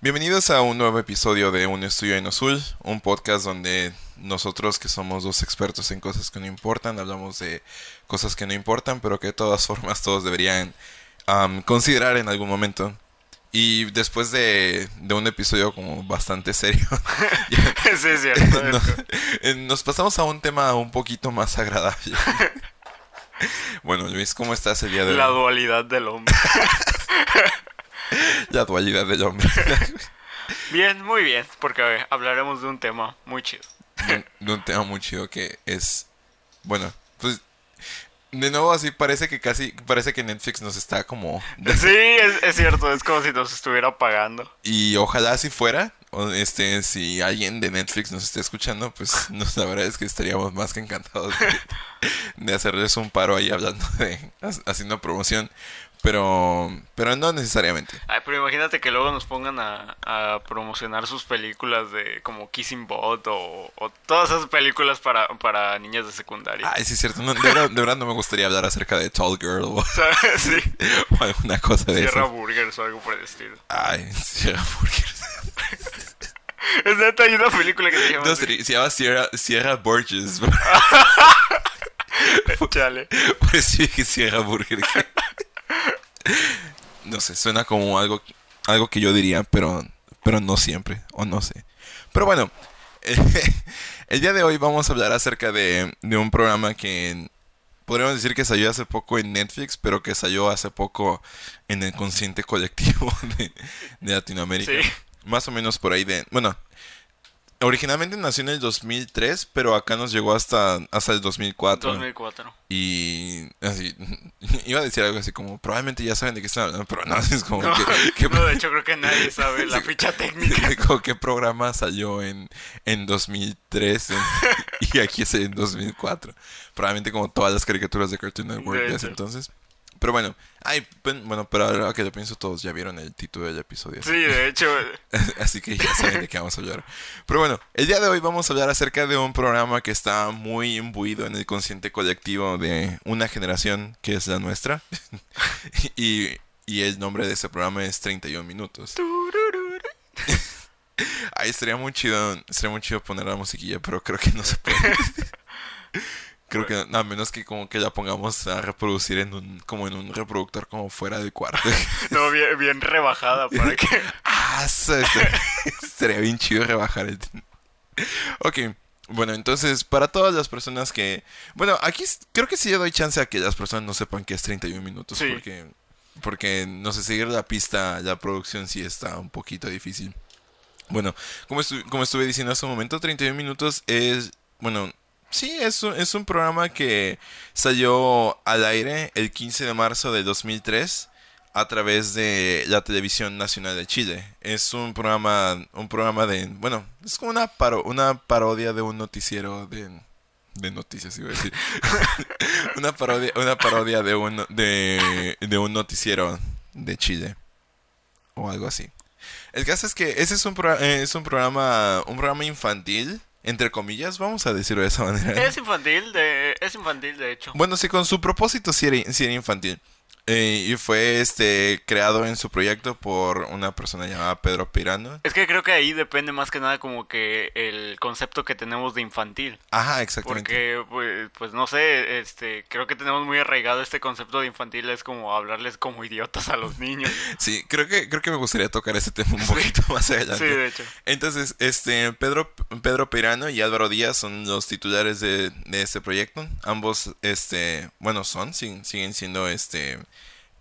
Bienvenidos a un nuevo episodio de Un Estudio en Azul, un podcast donde nosotros que somos dos expertos en cosas que no importan, hablamos de cosas que no importan, pero que de todas formas todos deberían am, considerar en algún momento. Y después de, de un episodio como bastante serio, sí, es cierto. no- eh, nos pasamos a un tema un poquito más agradable. Bueno, Luis, ¿cómo estás el día de hoy? La dualidad del hombre. La dualidad del hombre. Bien, muy bien, porque ver, hablaremos de un tema muy chido. de un- de un tema muy chido que es bueno pues de nuevo así parece que casi parece que Netflix nos está como Sí, es, es cierto, es como si nos estuviera pagando. y ojalá así fuera este si alguien de Netflix nos está escuchando pues nos, la verdad es que estaríamos más que encantados de, de hacerles un paro ahí hablando de ha- haciendo promoción pero pero no necesariamente Ay, pero imagínate que luego nos pongan a, a promocionar sus películas de como Kissing Bot o, o todas esas películas para, para niñas de secundaria. Ay, sí es cierto. No, de, verdad, de verdad no me gustaría hablar acerca de Tall Girl o. Sí. o alguna cosa de Sierra eso. Burgers o algo por el estilo. Ay, Sierra Burgers. Es neta, hay una película que se llama No, así. se, llama Sierra, Sierra Borges. Chale. Por eso dije Sierra Burger. No sé, suena como algo, algo que yo diría, pero, pero no siempre, o no sé. Pero bueno, el día de hoy vamos a hablar acerca de, de un programa que podríamos decir que salió hace poco en Netflix, pero que salió hace poco en el consciente colectivo de, de Latinoamérica. Sí. Más o menos por ahí de... Bueno, originalmente nació en el 2003, pero acá nos llegó hasta, hasta el 2004. 2004. Y así, iba a decir algo así como, probablemente ya saben de qué están hablando, pero no, es como No, que, que- no, de hecho creo que nadie sabe la ficha técnica. como qué programa salió en, en 2003 en- y aquí es en 2004. Probablemente como todas las caricaturas de Cartoon Network De de ese entonces. Pero bueno, ay, bueno, pero ahora que lo pienso, todos ya vieron el título del episodio. Sí, de hecho, Así que ya saben de qué vamos a hablar. Pero bueno, el día de hoy vamos a hablar acerca de un programa que está muy imbuido en el consciente colectivo de una generación que es la nuestra. y, y el nombre de ese programa es 31 minutos. Ahí estaría muy chido, estaría muy chido poner la musiquilla, pero creo que no se puede. Creo que a menos que como que la pongamos a reproducir en un como en un reproductor como fuera del cuarto. no, bien, bien rebajada para que... Ah, estaría bien chido rebajar el... Ok, bueno, entonces, para todas las personas que... Bueno, aquí creo que sí le doy chance a que las personas no sepan que es 31 minutos, Sí. porque... Porque, no sé, seguir la pista, la producción sí está un poquito difícil. Bueno, como, estu- como estuve diciendo hace un momento, 31 minutos es... Bueno, sí, es un, es un programa que salió al aire el 15 de marzo de 2003 a través de la televisión nacional de Chile. Es un programa, un programa de, bueno, es como una paro- una parodia de un noticiero de, de noticias, iba a decir. una parodia, una parodia de un, de, de un noticiero de Chile o algo así. El caso es que ese es un, pro- eh, es un programa, un programa infantil, entre comillas, vamos a decirlo de esa manera. Es infantil, de, es infantil de hecho. Bueno, sí, con su propósito sí era, sí era infantil. Y fue este creado en su proyecto por una persona llamada Pedro Pirano. Es que creo que ahí depende más que nada como que el concepto que tenemos de infantil. Ajá, exactamente. Porque, pues, pues, no sé, este, creo que tenemos muy arraigado este concepto de infantil, es como hablarles como idiotas a los niños. Sí, creo que, creo que me gustaría tocar ese tema un poquito más adelante. Sí, de hecho. Entonces, este, Pedro, Pedro Pirano y Álvaro Díaz son los titulares de, de este proyecto. Ambos, este, bueno, son, siguen, siguen siendo, este,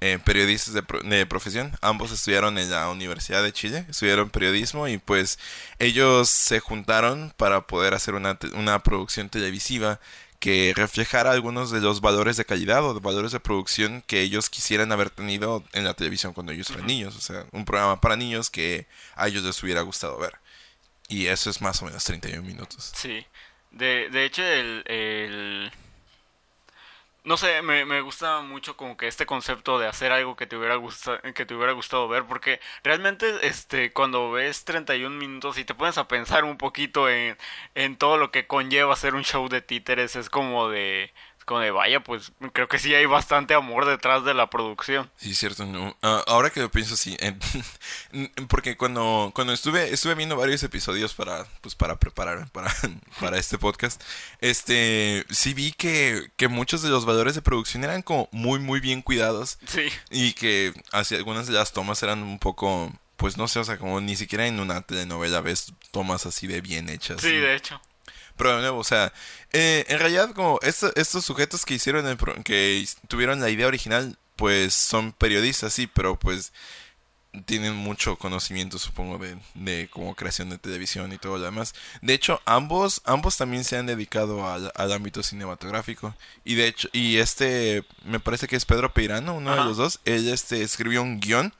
eh, periodistas de, pro- de profesión. Ambos estudiaron en la Universidad de Chile, estudiaron periodismo y pues ellos se juntaron para poder hacer una, una producción televisiva que reflejara algunos de los valores de calidad o de valores de producción que ellos quisieran haber tenido en la televisión cuando ellos eran niños. O sea, un programa para niños que a ellos les hubiera gustado ver. Y eso es más o menos 31 minutos. Sí. De, de hecho, el, el... no sé, me, me, gusta mucho como que este concepto de hacer algo que te hubiera gustado, que te hubiera gustado ver, porque realmente este cuando ves 31 minutos y te pones a pensar un poquito en, en todo lo que conlleva hacer un show de títeres, es como de como de vaya, pues creo que sí hay bastante amor detrás de la producción. Sí, cierto. Ah, ahora que lo pienso así, porque cuando, cuando estuve, estuve viendo varios episodios para, pues, para preparar para, para este podcast, este, sí vi que, que muchos de los valores de producción eran como muy, muy bien cuidados. Sí. Y que así, algunas de las tomas eran un poco pues no sé, o sea, como ni siquiera en una telenovela ves tomas así de bien hechas. Sí, de hecho. Pero de nuevo, o sea, eh, en realidad como estos sujetos que hicieron, el que tuvieron la idea original, pues son periodistas, sí, pero pues tienen mucho conocimiento, supongo, de, de como creación de televisión y todo lo demás. De hecho, ambos, ambos también se han dedicado al, ámbito cinematográfico. Y de hecho, y este, me parece que es Pedro Peirano, uno de los dos. Él este, escribió un guion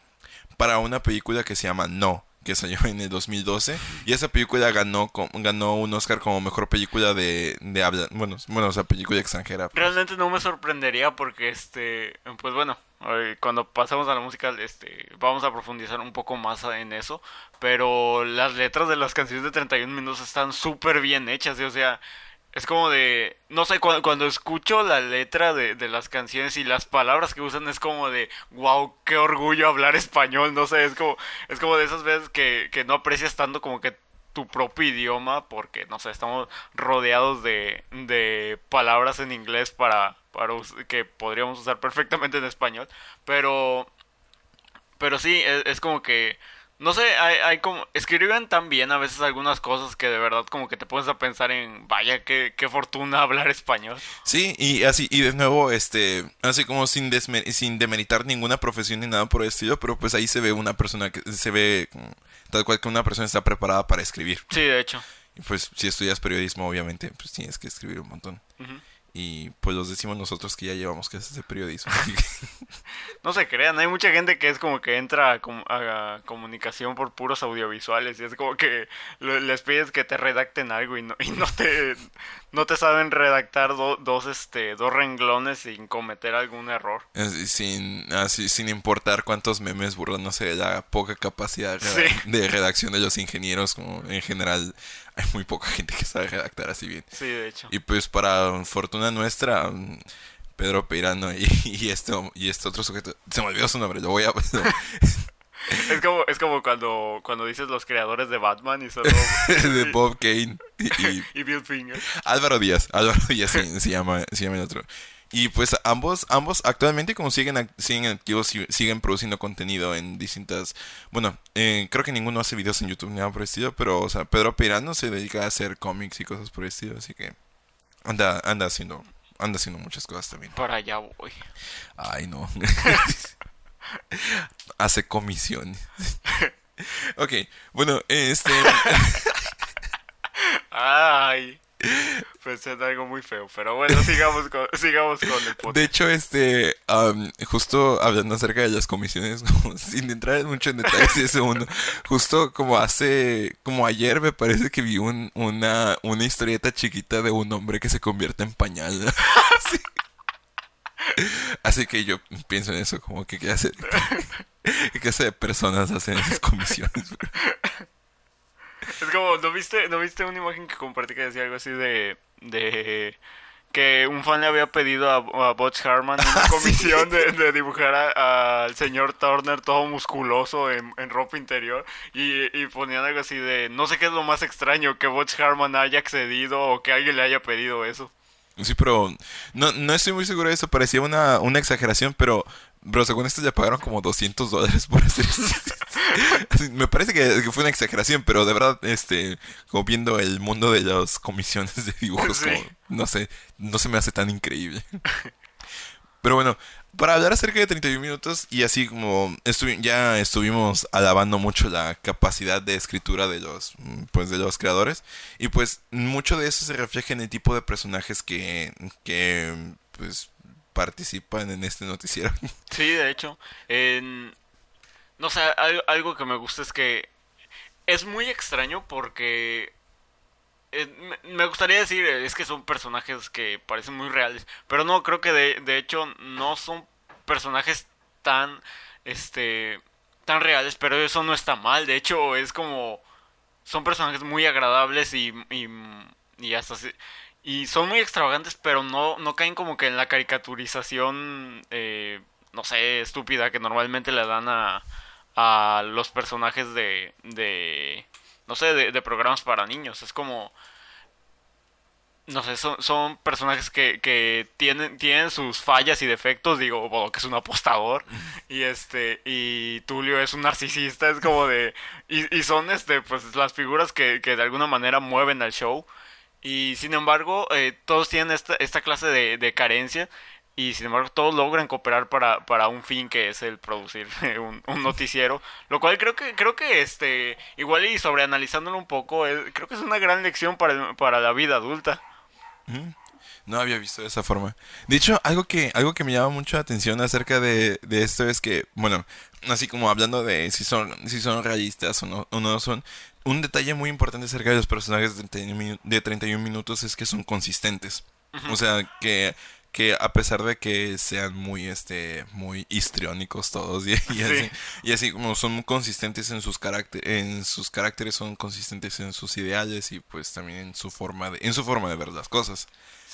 para una película que se llama No que salió en el 2012 y esa película ganó ganó un Oscar como mejor película de, de habla bueno bueno o sea película extranjera pues. realmente no me sorprendería porque este pues bueno cuando pasamos a la música este vamos a profundizar un poco más en eso pero las letras de las canciones de 31 minutos están súper bien hechas o sea es como de, no sé, cuando, cuando escucho la letra de, de, las canciones y las palabras que usan es como de, wow, qué orgullo hablar español, no sé, es como, es como de esas veces que, que no aprecias tanto como que tu propio idioma porque, no sé, estamos rodeados de, de palabras en inglés para, para que podríamos usar perfectamente en español, pero, pero sí, es como que no sé, hay, hay como. Escriben tan bien a veces algunas cosas que de verdad como que te pones a pensar en. Vaya, qué, qué fortuna hablar español. Sí, y así, y de nuevo, este. Así como sin, sin demeritar ninguna profesión ni nada por el estilo, pero pues ahí se ve una persona que. Se ve tal cual que una persona está preparada para escribir. Sí, de hecho. Y pues si estudias periodismo, obviamente, pues tienes que escribir un montón. Y pues los decimos nosotros que ya llevamos clases de periodismo. no se crean, hay mucha gente que es como que entra a, comunicación por puros audiovisuales y es como que les pides que te redacten algo y no, y no te no te saben redactar dos este dos renglones sin cometer algún error. Sin así sin importar cuántos memes burlan, no sé, la poca capacidad de redacción de los ingenieros como en general hay muy poca gente que sabe redactar así bien. Sí, de hecho. Y pues para fortuna nuestra, Pedro Peirano y, y este, y este otro sujeto, se me olvidó su nombre, lo voy a... es como, es como cuando, cuando dices los creadores de Batman y solo... de Bob Kane y, Bill Finger. Álvaro Díaz, Álvaro Díaz se, llama, se llama el otro. Y pues ambos, ambos actualmente como siguen, siguen activos, siguen produciendo contenido en distintas... Bueno, eh, creo que ninguno hace videos en YouTube ni nada por el estilo, pero o sea, Pedro Peirano se dedica a hacer cómics y cosas por el estilo, así que anda, anda haciendo, anda haciendo muchas cosas también. Para allá voy. Ay, no. hace comisiones. ok, bueno, este... Ay. Pensé en algo muy feo, pero bueno, sigamos con, sigamos con el podcast. De hecho, este, justo hablando acerca de las comisiones, sin entrar mucho en detalles de ese mundo, justo como hace, como ayer me parece que vi un, una, una historieta chiquita de un hombre que se convierte en pañal. Así que yo pienso en eso, como que qué hace, qué clase de personas hacen esas comisiones. Es como, ¿no viste, ¿no viste una imagen que compartí que decía algo así de, de que un fan le había pedido a, a Butch Harman una comisión de, dibujar al señor Turner todo musculoso en, ropa interior y, y, ponían algo así de no sé qué es lo más extraño que Butch Harman haya accedido o que alguien le haya pedido eso. Sí, pero no, no estoy muy seguro de eso, parecía una, una exageración, pero Bro, según esto ya pagaron como 200 dólares por hacer Me parece que, fue una exageración, pero de verdad, este, como viendo el mundo de las comisiones de dibujos, como, no sé, no se me hace tan increíble. Pero bueno, para hablar acerca de 31 minutos y así como ya estuvimos alabando mucho la capacidad de escritura de los pues de los creadores y pues mucho de eso se refleja en el tipo de personajes que que pues participan en este noticiero. Sí, de hecho. No sé, algo, que me gusta es que es muy extraño porque eh, me gustaría decir, eh, es que son personajes que parecen muy reales, pero no, creo que de, de hecho no son personajes tan, este, tan reales, pero eso no está mal, de hecho es como, son personajes muy agradables y, y, y hasta... Y son muy extravagantes, pero no, no caen como que en la caricaturización, eh, no sé, estúpida que normalmente le dan a, a los personajes de, de no sé, de, programas para niños. Es como, no sé, son, son personajes que, que, tienen, tienen sus fallas y defectos, digo, que es un apostador, y este, y Tulio es un narcisista, es como de, y, y son este, pues las figuras que, que, de alguna manera mueven al show, y sin embargo, eh, todos tienen esta, esta clase de, de carencia, y sin embargo todos logran cooperar para, para un fin que es el producir un, noticiero lo cual creo que creo que este igual y sobreanalizándolo un poco creo que es una gran lección para, para la vida adulta. No había visto de esa forma. De hecho algo que algo que me llama mucho la atención acerca de, de esto es que bueno así como hablando de si son si son realistas o no, o no son un detalle muy importante acerca de los personajes de 31, de 31 minutos es que son consistentes. O sea que que a pesar de que sean muy este muy histriónicos todos y, así, y así como son consistentes en sus en sus caracteres son consistentes en sus ideales y pues también en su forma de en su forma de ver las cosas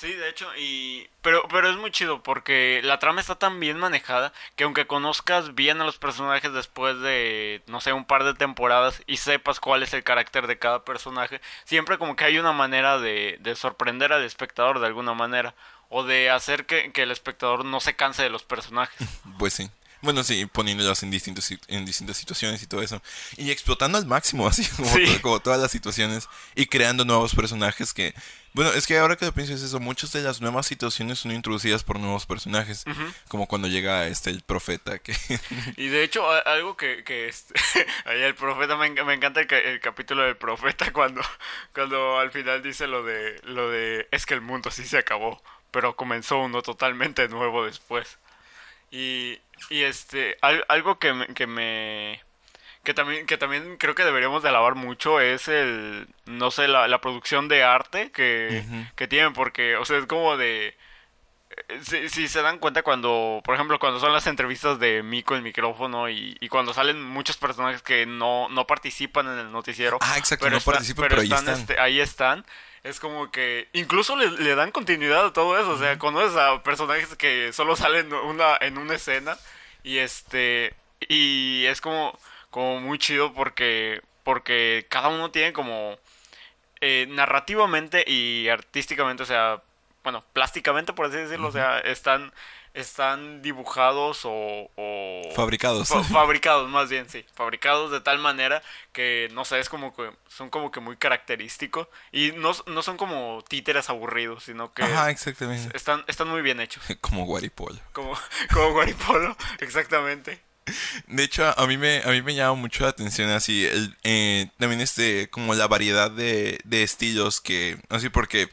Sí, de hecho, y pero pero es muy chido porque la trama está tan bien manejada que aunque conozcas bien a los personajes después de no sé, un par de temporadas y sepas cuál es el carácter de cada personaje, siempre como que hay una manera de, de sorprender al espectador de alguna manera o de hacer que, el espectador no se canse de los personajes. Pues sí. Bueno, sí, poniéndolos en, distintos, en distintas situaciones y todo eso. Y explotando al máximo, así como, todas las situaciones. Y creando nuevos personajes que... Bueno, es que ahora que lo pienso es eso. Muchas de las nuevas situaciones son introducidas por nuevos personajes. Como cuando llega este el profeta. que Y de hecho, algo que... que este, el profeta, me, me encanta el, el, capítulo del profeta cuando, cuando al final dice lo de, lo de... Es que el mundo así se acabó pero comenzó uno totalmente nuevo después. Y, y este, algo que me, que me que también que también creo que deberíamos de alabar mucho es el no sé la, la producción de arte que, que tienen porque o sea es como de si, si, se dan cuenta cuando, por ejemplo, cuando son las entrevistas de Mico el micrófono y, y cuando salen muchos personajes que no, no participan en el noticiero. Ah, exacto, pero no participan, pero, ahí están. Este, ahí están es como que incluso le, dan continuidad a todo eso. O sea, conoces a personajes que solo salen una, en una escena y este y es como, como muy chido porque, porque cada uno tiene como eh, narrativamente y artísticamente, o sea, bueno, plásticamente por así decirlo, o sea, están están dibujados o, fabricados. fabricados más bien sí fabricados de tal manera que no sé es como que son como que muy característicos y no, no son como títeres aburridos sino que Ajá, exactamente. están están muy bien hechos. Como Guaripolo como como Guaripolo exactamente. De hecho, a mí me, a mí me llama mucho la atención así, el, eh, también este, como la variedad de, de estilos que, así porque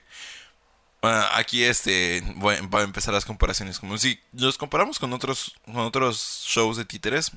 bueno, aquí este voy, a empezar las comparaciones. Como si los comparamos con otros, con otros shows de títeres,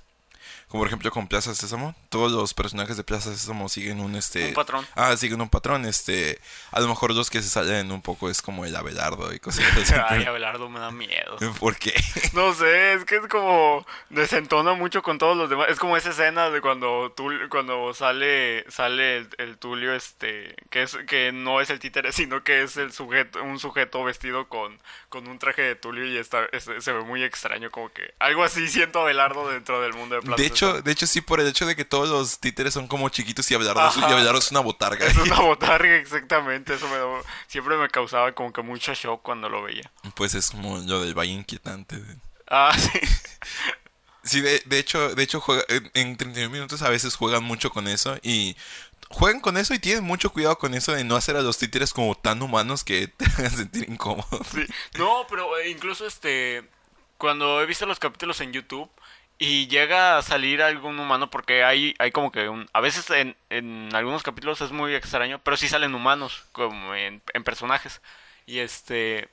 como por ejemplo con Plaza Sésamo, todos los personajes de Plaza Sésamo siguen un este un patrón. Ah, siguen un patrón, este, a lo mejor los que se salen un poco es como el Abelardo y cosas así. Ay, Abelardo me da miedo. ¿Por qué? No sé, es que es como desentona mucho con todos los demás. Es como esa escena de cuando tú, cuando sale sale el, Tulio este que es que no es el títere, sino que es el sujeto un sujeto vestido con con un traje de Tulio y está se ve muy extraño como que algo así siento Abelardo dentro del mundo de Plaza De hecho, de hecho sí por el hecho de que todos los títeres son como chiquitos y Abelardo, es, una botarga. Es una botarga, exactamente. Eso me, siempre me causaba como que mucho shock cuando lo veía. Pues es como lo del valle inquietante. Ah, sí. Sí, de, de hecho, de hecho juega, en 31 minutos a veces juegan mucho con eso y juegan con eso y tienen mucho cuidado con eso de no hacer a los títeres como tan humanos que te hagan sentir incómodo. Sí. No, pero eh, incluso este cuando he visto los capítulos en YouTube y llega a salir algún humano porque hay, hay como que un, a veces en, en algunos capítulos es muy extraño, pero sí salen humanos como en, en personajes. Y este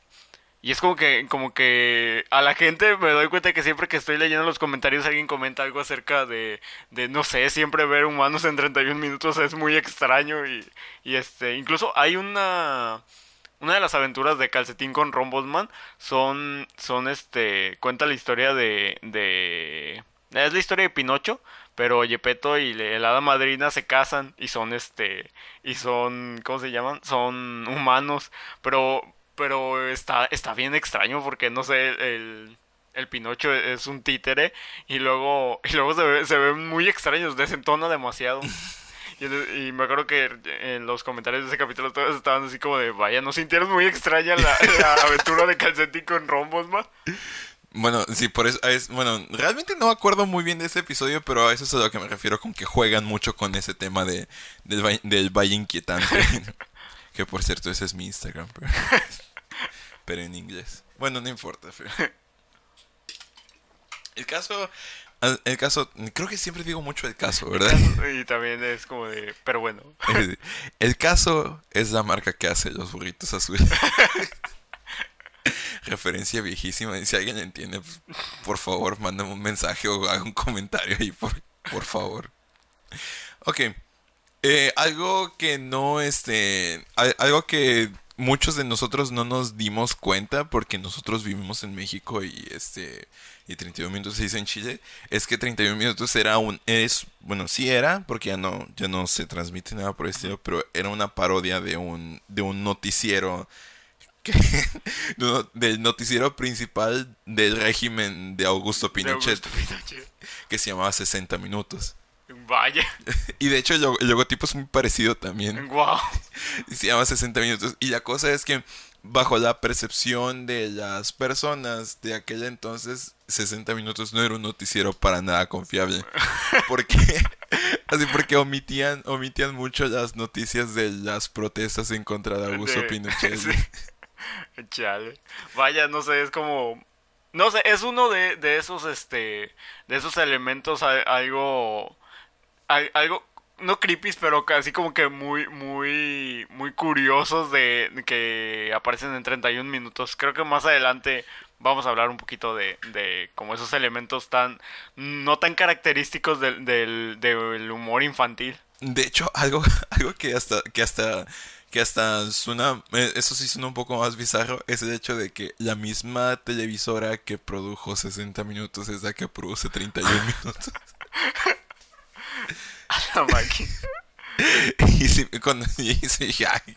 y es como que, como que a la gente me doy cuenta que siempre que estoy leyendo los comentarios alguien comenta algo acerca de, de no sé, siempre ver humanos en 31 minutos es muy extraño y, y este, incluso hay una, una de las aventuras de Calcetín con Rombosman son, son este, cuenta la historia de, de, es la historia de Pinocho, pero Yepeto y el hada madrina se casan y son este, y son, ¿cómo se llaman? Son humanos, pero pero está, está bien extraño porque no sé, el, el Pinocho es un títere y luego, y luego se, ve, se ven muy extraños, desentona demasiado. Y, me acuerdo que en los comentarios de ese capítulo todos estaban así como de, vaya, ¿no sintieron muy extraña la, aventura de Calcetín con rombos, ma? Bueno, sí, por eso es, bueno, realmente no me acuerdo muy bien de ese episodio, pero a eso es a lo que me refiero con que juegan mucho con ese tema de, del, del valle inquietante. que por cierto, ese es mi Instagram. Pero pero en inglés. Bueno, no importa. El caso, el caso, creo que siempre digo mucho el caso, ¿verdad? Y también es como de, pero bueno. El caso es la marca que hace los burritos azules. Referencia viejísima. Y si alguien entiende, por favor, mándame un mensaje o haga un comentario ahí, por, por favor. Ok. Eh, algo que no, este, algo que muchos de nosotros no nos dimos cuenta porque nosotros vivimos en México y este y 31 minutos se dice en Chile, es que 31 minutos era un es bueno, sí era porque ya no ya no se transmite nada por el estilo, pero era una parodia de un de un noticiero que, del noticiero principal del régimen de Augusto Pinochet, que se llamaba 60 minutos. Vaya. Y de hecho el, logotipo es muy parecido también. Wow. Y se llama 60 minutos. Y la cosa es que bajo la percepción de las personas de aquel entonces, 60 minutos no era un noticiero para nada confiable. Porque así porque omitían omitían mucho las noticias de las protestas en contra de Augusto Pinochet. Chale. Vaya, no sé, es como no sé, es uno de, de esos este de esos elementos algo algo no creepy, pero casi como que muy, muy, muy curiosos de que aparecen en 31 minutos. Creo que más adelante vamos a hablar un poquito de, de como esos elementos tan, no tan característicos del, del, humor infantil. De hecho, algo, algo que hasta, que hasta, que hasta suena, eh, eso sí suena un poco más bizarro, es el hecho de que la misma televisora que produjo 60 minutos es la que produce 31 minutos. A la máquina. y sí, cuando dije, ay,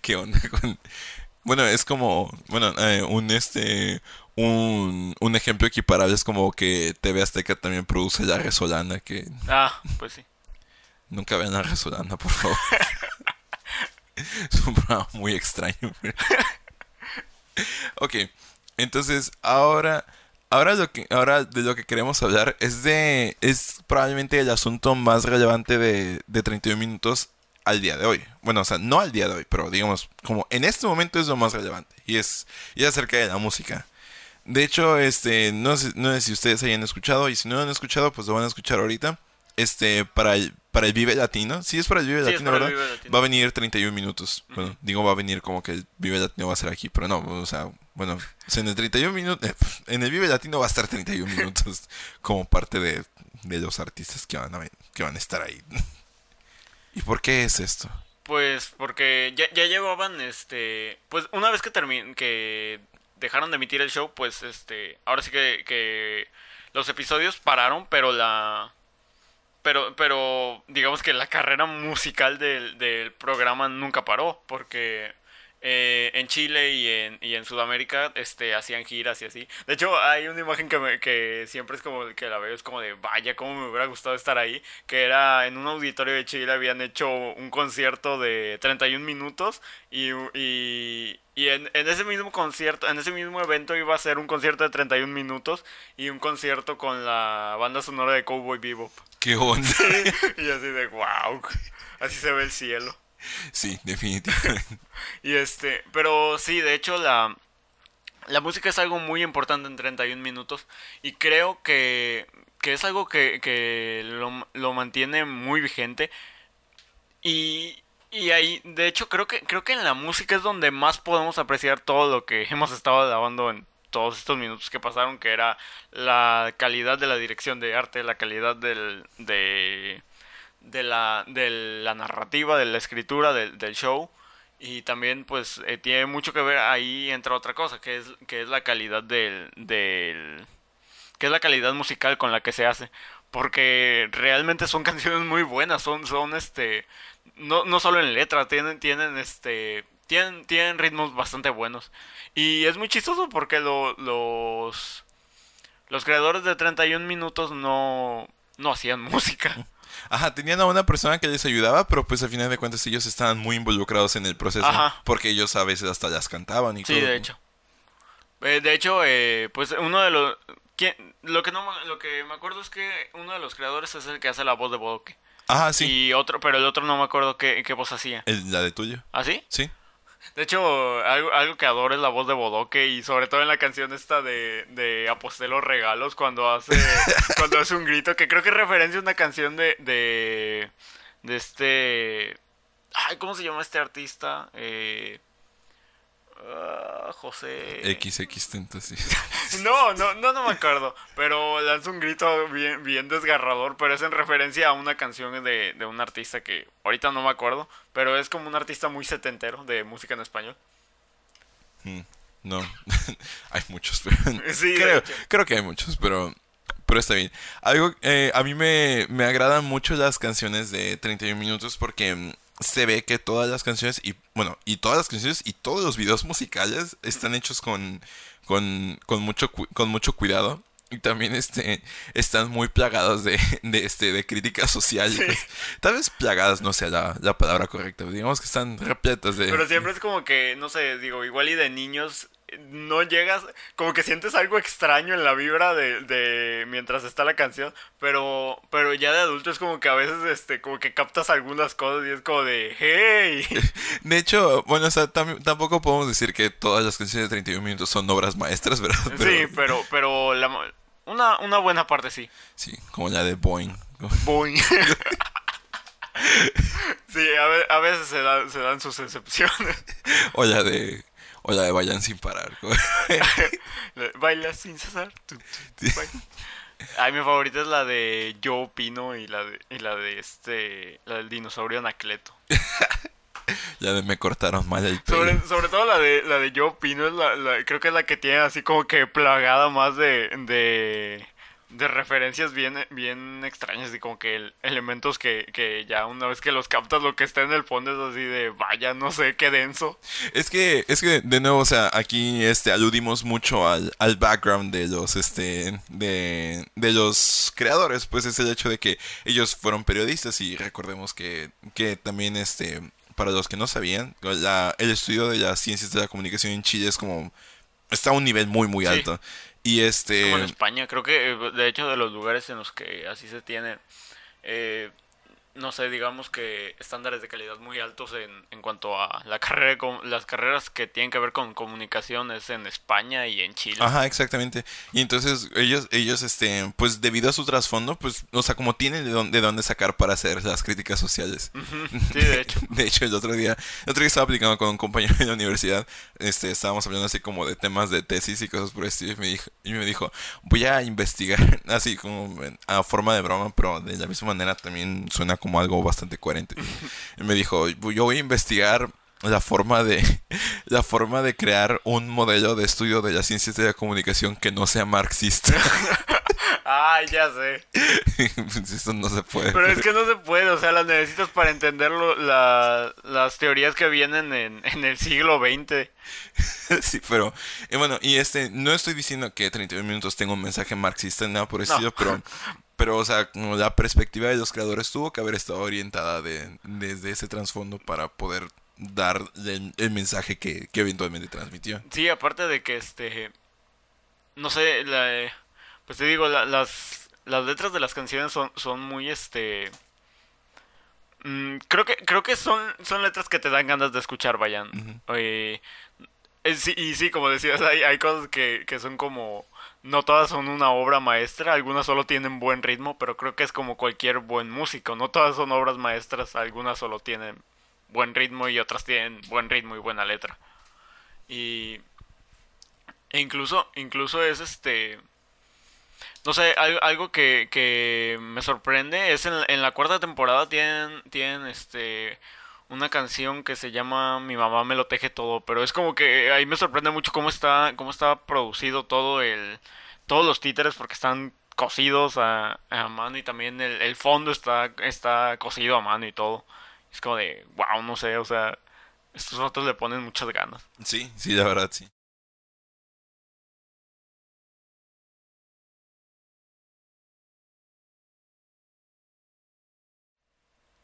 ¿qué onda con...? Bueno, es como, bueno, eh, un este, un, un ejemplo equiparable es como que TV Azteca también produce La Resolana, que... Ah, pues sí. Nunca vean La Resolana, por favor. es un programa muy extraño. ok, entonces ahora ahora lo que ahora de lo que queremos hablar es de es probablemente el asunto más relevante de, de 31 minutos al día de hoy. Bueno, o sea, no al día de hoy, pero digamos como en este momento es lo más relevante y es y es acerca de la música. De hecho, este no sé, no sé si ustedes hayan escuchado y si no lo han escuchado, pues lo van a escuchar ahorita. Este para el para el Vive Latino, sí es para el Vive Latino, ¿verdad? Va a venir 31 minutos. Bueno, digo va a venir como que el Vive Latino va a ser aquí, pero no, o sea, bueno, en el 31 minutos, eh, en el Vive Latino va a estar 31 minutos como parte de, los artistas que van, a, que van a estar ahí. ¿Y por qué es esto? Pues porque ya, ya llevaban, este, pues una vez que termin que dejaron de emitir el show, pues este, ahora sí que, que los episodios pararon, pero la pero, pero digamos que la carrera musical del, del programa nunca paró, porque eh, en Chile y en, y en Sudamérica este, hacían giras y así. De hecho, hay una imagen que, me, que siempre es como que la veo, es como de, vaya, cómo me hubiera gustado estar ahí, que era en un auditorio de Chile, habían hecho un concierto de 31 minutos y, y, y en, en, ese mismo concierto, en ese mismo evento iba a ser un concierto de 31 minutos y un concierto con la banda sonora de Cowboy Bebop. ¡Qué onda! y así de, wow, así se ve el cielo. Sí, definitivamente. y este, pero sí, de hecho la, la música es algo muy importante en 31 minutos y creo que, que es algo que, que lo, lo, mantiene muy vigente y, Y ahí, de hecho, creo que, creo que en la música es donde más podemos apreciar todo lo que hemos estado alabando en todos estos minutos que pasaron, que era la calidad de la dirección de arte, la calidad del, de, de, la, de la narrativa, de la escritura del, del show. Y también, pues, eh, tiene mucho que ver ahí, entre otra cosa, que es, que es la calidad del, del... que es la calidad musical con la que se hace. Porque realmente son canciones muy buenas, son, son este... No, no solo en letra, tienen, tienen este... Tienen, tienen ritmos bastante buenos. Y es muy chistoso porque lo, los... Los creadores de 31 minutos no, no hacían música. Ajá, tenían a una persona que les ayudaba, pero pues al final de cuentas ellos estaban muy involucrados en el proceso. Ajá. Porque ellos a veces hasta las cantaban y Sí, todo. de hecho. Eh, de hecho, eh, pues uno de los... ¿quién? Lo que no lo que me acuerdo es que uno de los creadores es el que hace la voz de Bodoque. Ajá, sí. Y otro, pero el otro no me acuerdo qué, qué voz hacía. El- la de tuyo. ¿Ah, sí? Sí. De hecho, algo, algo que adoro es la voz de Bodoque y sobre todo en la canción esta de, de Aposté los regalos cuando hace, cuando hace un grito que creo que referencia a una canción de, de, de este... Ay, ¿cómo se llama este artista? Eh, ah, José... XX Tentación. No, no, no, no me acuerdo. Pero lanza un grito bien, bien desgarrador. Pero es en referencia a una canción de, de un artista que ahorita no me acuerdo. Pero es como un artista muy setentero de música en español. Mm, No, hay muchos, pero Sí, creo, creo que hay muchos, pero, pero está bien. Algo, eh, a mí me, me agradan mucho las canciones de 31 minutos porque mm, se ve que todas las canciones y bueno y todas las canciones y todos los videos musicales están hechos con con, con mucho con mucho cuidado. Y también este están muy plagados de, de este de críticas sociales. Tal vez plagadas no sea la, la palabra correcta digamos que están repletas de Pero siempre es como que, no sé, digo, igual y de niños no llegas, como que sientes algo extraño en la vibra de, de mientras está la canción, pero pero ya de adulto es como que a veces este como que captas algunas cosas y es como de, "Hey." De hecho, bueno, o sea, tam- tampoco podemos decir que todas las canciones de 31 minutos son obras maestras, ¿verdad? Sí, pero pero la una una buena parte sí. Sí, como la de Boeing. Boing. sí, a, ve- a veces se, dan se dan sus excepciones. O la de... O la de Vayan sin parar. Baila sin cesar. Ay, mi favorita es la de Yo Opino y la de, y la de este, la del dinosaurio Anacleto. de Me cortaron mal el pelo. Sobre, sobre todo la de, la de Yo Opino es la, la- creo que es la que tiene así como que plagada más de, de, de referencias bien, bien extrañas y como que el- elementos que, que ya una vez que los captas lo que está en el fondo es así de vaya, no sé, qué denso. Es que, es que, de nuevo, o sea, aquí este, aludimos mucho al, al background de los, este, de, de los creadores, pues es el hecho de que ellos fueron periodistas y recordemos que, que también, este, para los que no sabían, la- el estudio de las ciencias de la comunicación en Chile es como, está a un nivel muy, muy Sí. Y este... Como en España, creo que eh, de hecho de los lugares en los que así se tiene, eh, no sé, digamos que estándares de calidad muy altos en, en cuanto a la carrera, com- las carreras que tienen que ver con comunicaciones en España y en Chile. Ajá, exactamente. Y entonces ellos, ellos, este, pues debido a su trasfondo, pues, o sea, como tienen de dónde, de dónde sacar para hacer las críticas sociales. Sí, de hecho. De hecho, el otro día, el otro día estaba aplicando con un compañero de la universidad, este, estábamos hablando así como de temas de tesis y cosas por el estilo, y me dijo, y me dijo, voy a investigar, así como a forma de broma, pero de la misma manera también suena como algo bastante coherente. Y me dijo, yo voy a investigar la forma de la forma de crear un modelo de estudio de las ciencias de la comunicación que no sea marxista. Ay, ya sé. Eso no se puede. Pero es que no se puede, o sea, las necesitas para entender lo- la- las teorías que vienen en, en el siglo XX. Sí, pero y bueno, y este, no estoy diciendo que 31 minutos tenga un mensaje marxista ni nada por el No. estilo, pero, pero, o sea, como la perspectiva de los creadores tuvo que haber estado orientada de, desde ese trasfondo para poder dar el, el mensaje que, que eventualmente transmitió. Sí, aparte de que este no sé, la, pues te digo, la- las las letras de las canciones son son muy este mm, creo que creo que son son letras que te dan ganas de escuchar, vayan. Eh, eh, sí, y sí, como decías, hay, hay cosas que, que son como no todas son una obra maestra, algunas solo tienen buen ritmo, pero creo que es como cualquier buen músico, no todas son obras maestras, algunas solo tienen buen ritmo y otras tienen buen ritmo y buena letra. Y e incluso incluso es este no sé, algo, que, que, me sorprende es en, en, la cuarta temporada tienen, tienen este una canción que se llama Mi mamá me lo teje todo, pero es como que ahí me sorprende mucho cómo está cómo está producido todo el todos los títeres porque están cosidos a, mano y también el, el, fondo está está cosido a mano y todo. Es como de wow, no sé, o sea, estos otros le ponen muchas ganas. Sí, sí, la verdad sí.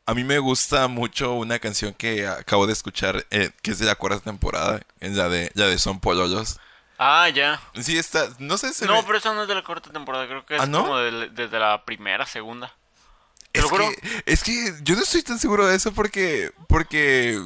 A mí me gusta mucho una canción que acabo de escuchar, eh, que es de la cuarta temporada, es la de, la de Son Pololos. Ah, ya. Sí, está, no sé si... No, pero esa no es de la cuarta temporada, creo que es ¿Ah, como desde la primera, segunda. es, que, es que yo no estoy tan seguro de eso porque, porque,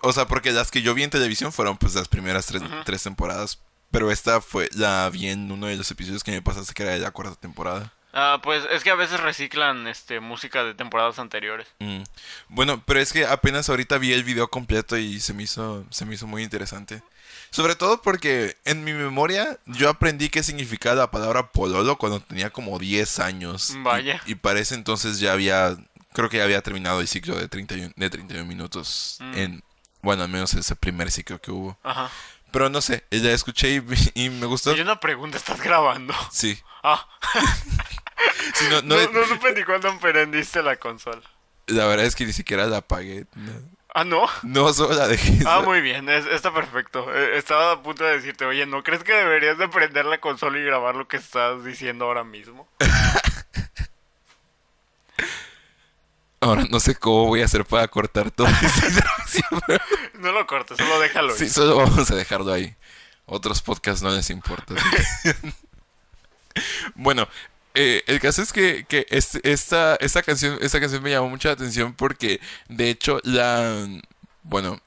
o sea, porque las que yo vi en televisión fueron pues las primeras tres, tres temporadas, pero esta fue, la vi en uno de los episodios que me pasaste que era de la cuarta temporada. Ah, pues es que a veces reciclan este música de temporadas anteriores. Mm. Bueno, pero es que apenas ahorita vi el video completo y se me hizo se me hizo muy interesante. Sobre todo porque en mi memoria yo aprendí qué significaba la palabra pololo cuando tenía como 10 años. Vaya. Y, para ese entonces ya había creo que ya había terminado el ciclo de 31 de 31 minutos mm. en bueno, al menos ese primer ciclo que hubo. Ajá. Pero no sé, ya escuché y, y me gustó. Y una pregunta, ¿estás grabando? Sí. Ah. no, no, supe ni cuándo emprendiste la consola. La verdad es que ni siquiera la apagué. Ah, ¿no? No, solo la dejé. Ah, muy bien, está perfecto. Eh, estaba a punto de decirte, oye, ¿no crees que deberías de prender la consola y grabar lo que estás diciendo ahora mismo? Ahora no sé cómo voy a hacer para cortar todo No lo cortes, solo déjalo ahí. Sí, solo vamos a dejarlo ahí. Otros podcasts no les importa. bueno, eh, el caso es que, que esta, esta, canción, esta canción me llamó mucha atención porque, de hecho, la... Bueno,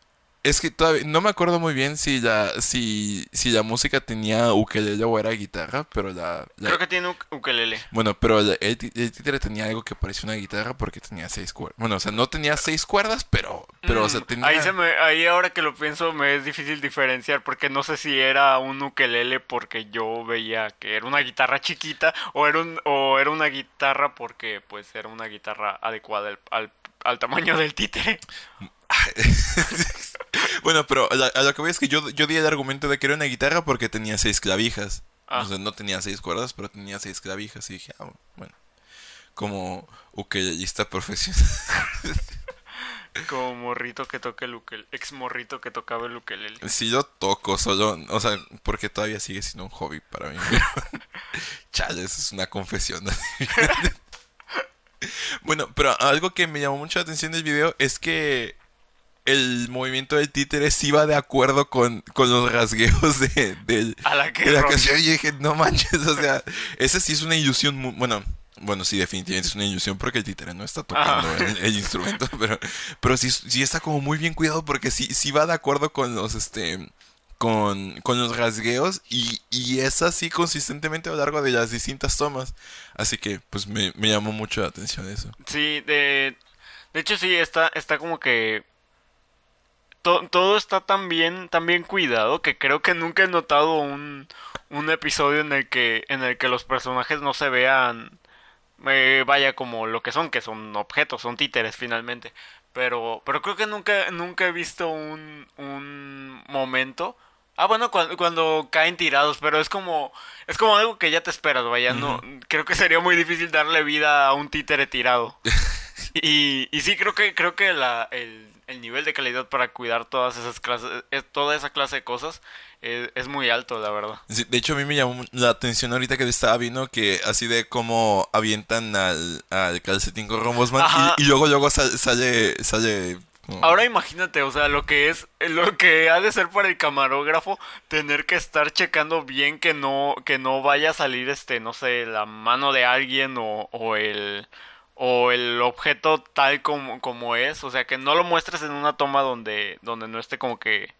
es que todavía no me acuerdo muy bien si la si, si la música tenía ukelele o era guitarra, pero la, Creo que tiene ukelele. Bueno, pero el, títere tenía algo que parecía una guitarra porque tenía seis cuerdas. Bueno, o sea, no tenía seis cuerdas, pero pero o sea, mm, tenía Ahí se me ahí ahora que lo pienso me es difícil diferenciar porque no sé si era un ukelele porque yo veía que era una guitarra chiquita o era un o era una guitarra porque pues era una guitarra adecuada al, al, al tamaño del títere. bueno, pero a, lo que voy es que yo, yo di el argumento de que era una guitarra porque tenía seis clavijas. Ah. O sea, no tenía seis cuerdas, pero tenía seis clavijas. Y dije, ah, bueno, como ukelelista profesional. Como morrito que toca el ukelele, ex morrito que tocaba el ukelele. Sí, yo toco, solo, o sea, porque todavía sigue siendo un hobby para mí. Chales, es una confesión. Bueno, pero algo que me llamó mucho la atención del video es que el movimiento del títere sí va de acuerdo con, con los rasgueos de, la, canción. Y dije, no manches, o sea, esa sí es una ilusión muy, bueno, bueno, sí, definitivamente es una ilusión porque el títere no está tocando el, instrumento, pero, pero sí, sí está como muy bien cuidado porque sí, sí va de acuerdo con los, este, con, con los rasgueos y, y, es así consistentemente a lo largo de las distintas tomas. Así que, pues, me, me llamó mucho la atención eso. Sí, de, de hecho sí, está, está como que todo está tan bien, tan bien cuidado que creo que nunca he notado un, un episodio en el que en el que los personajes no se vean eh, vaya como lo que son, que son objetos, son títeres finalmente. Pero pero creo que nunca nunca he visto un un momento Ah, bueno, cuando, cuando, caen tirados, pero es como es como algo que ya te esperas, vaya, no creo que sería muy difícil darle vida a un títere tirado. y, y sí creo que creo que la el el nivel de calidad para cuidar todas esas clases, eh, toda esa clase de cosas eh, es, muy alto, la verdad. de hecho, a mí me llamó la atención ahorita que estaba viendo que así de cómo avientan al, al calcetín con Rombosman y, y, luego luego sale, sale, Ahora imagínate, o sea, lo que es, lo que ha de ser para el camarógrafo tener que estar checando bien que no, que no vaya a salir este, no sé, la mano de alguien o, o el o el objeto tal como, como es, o sea, que no lo muestres en una toma donde, donde no esté como que,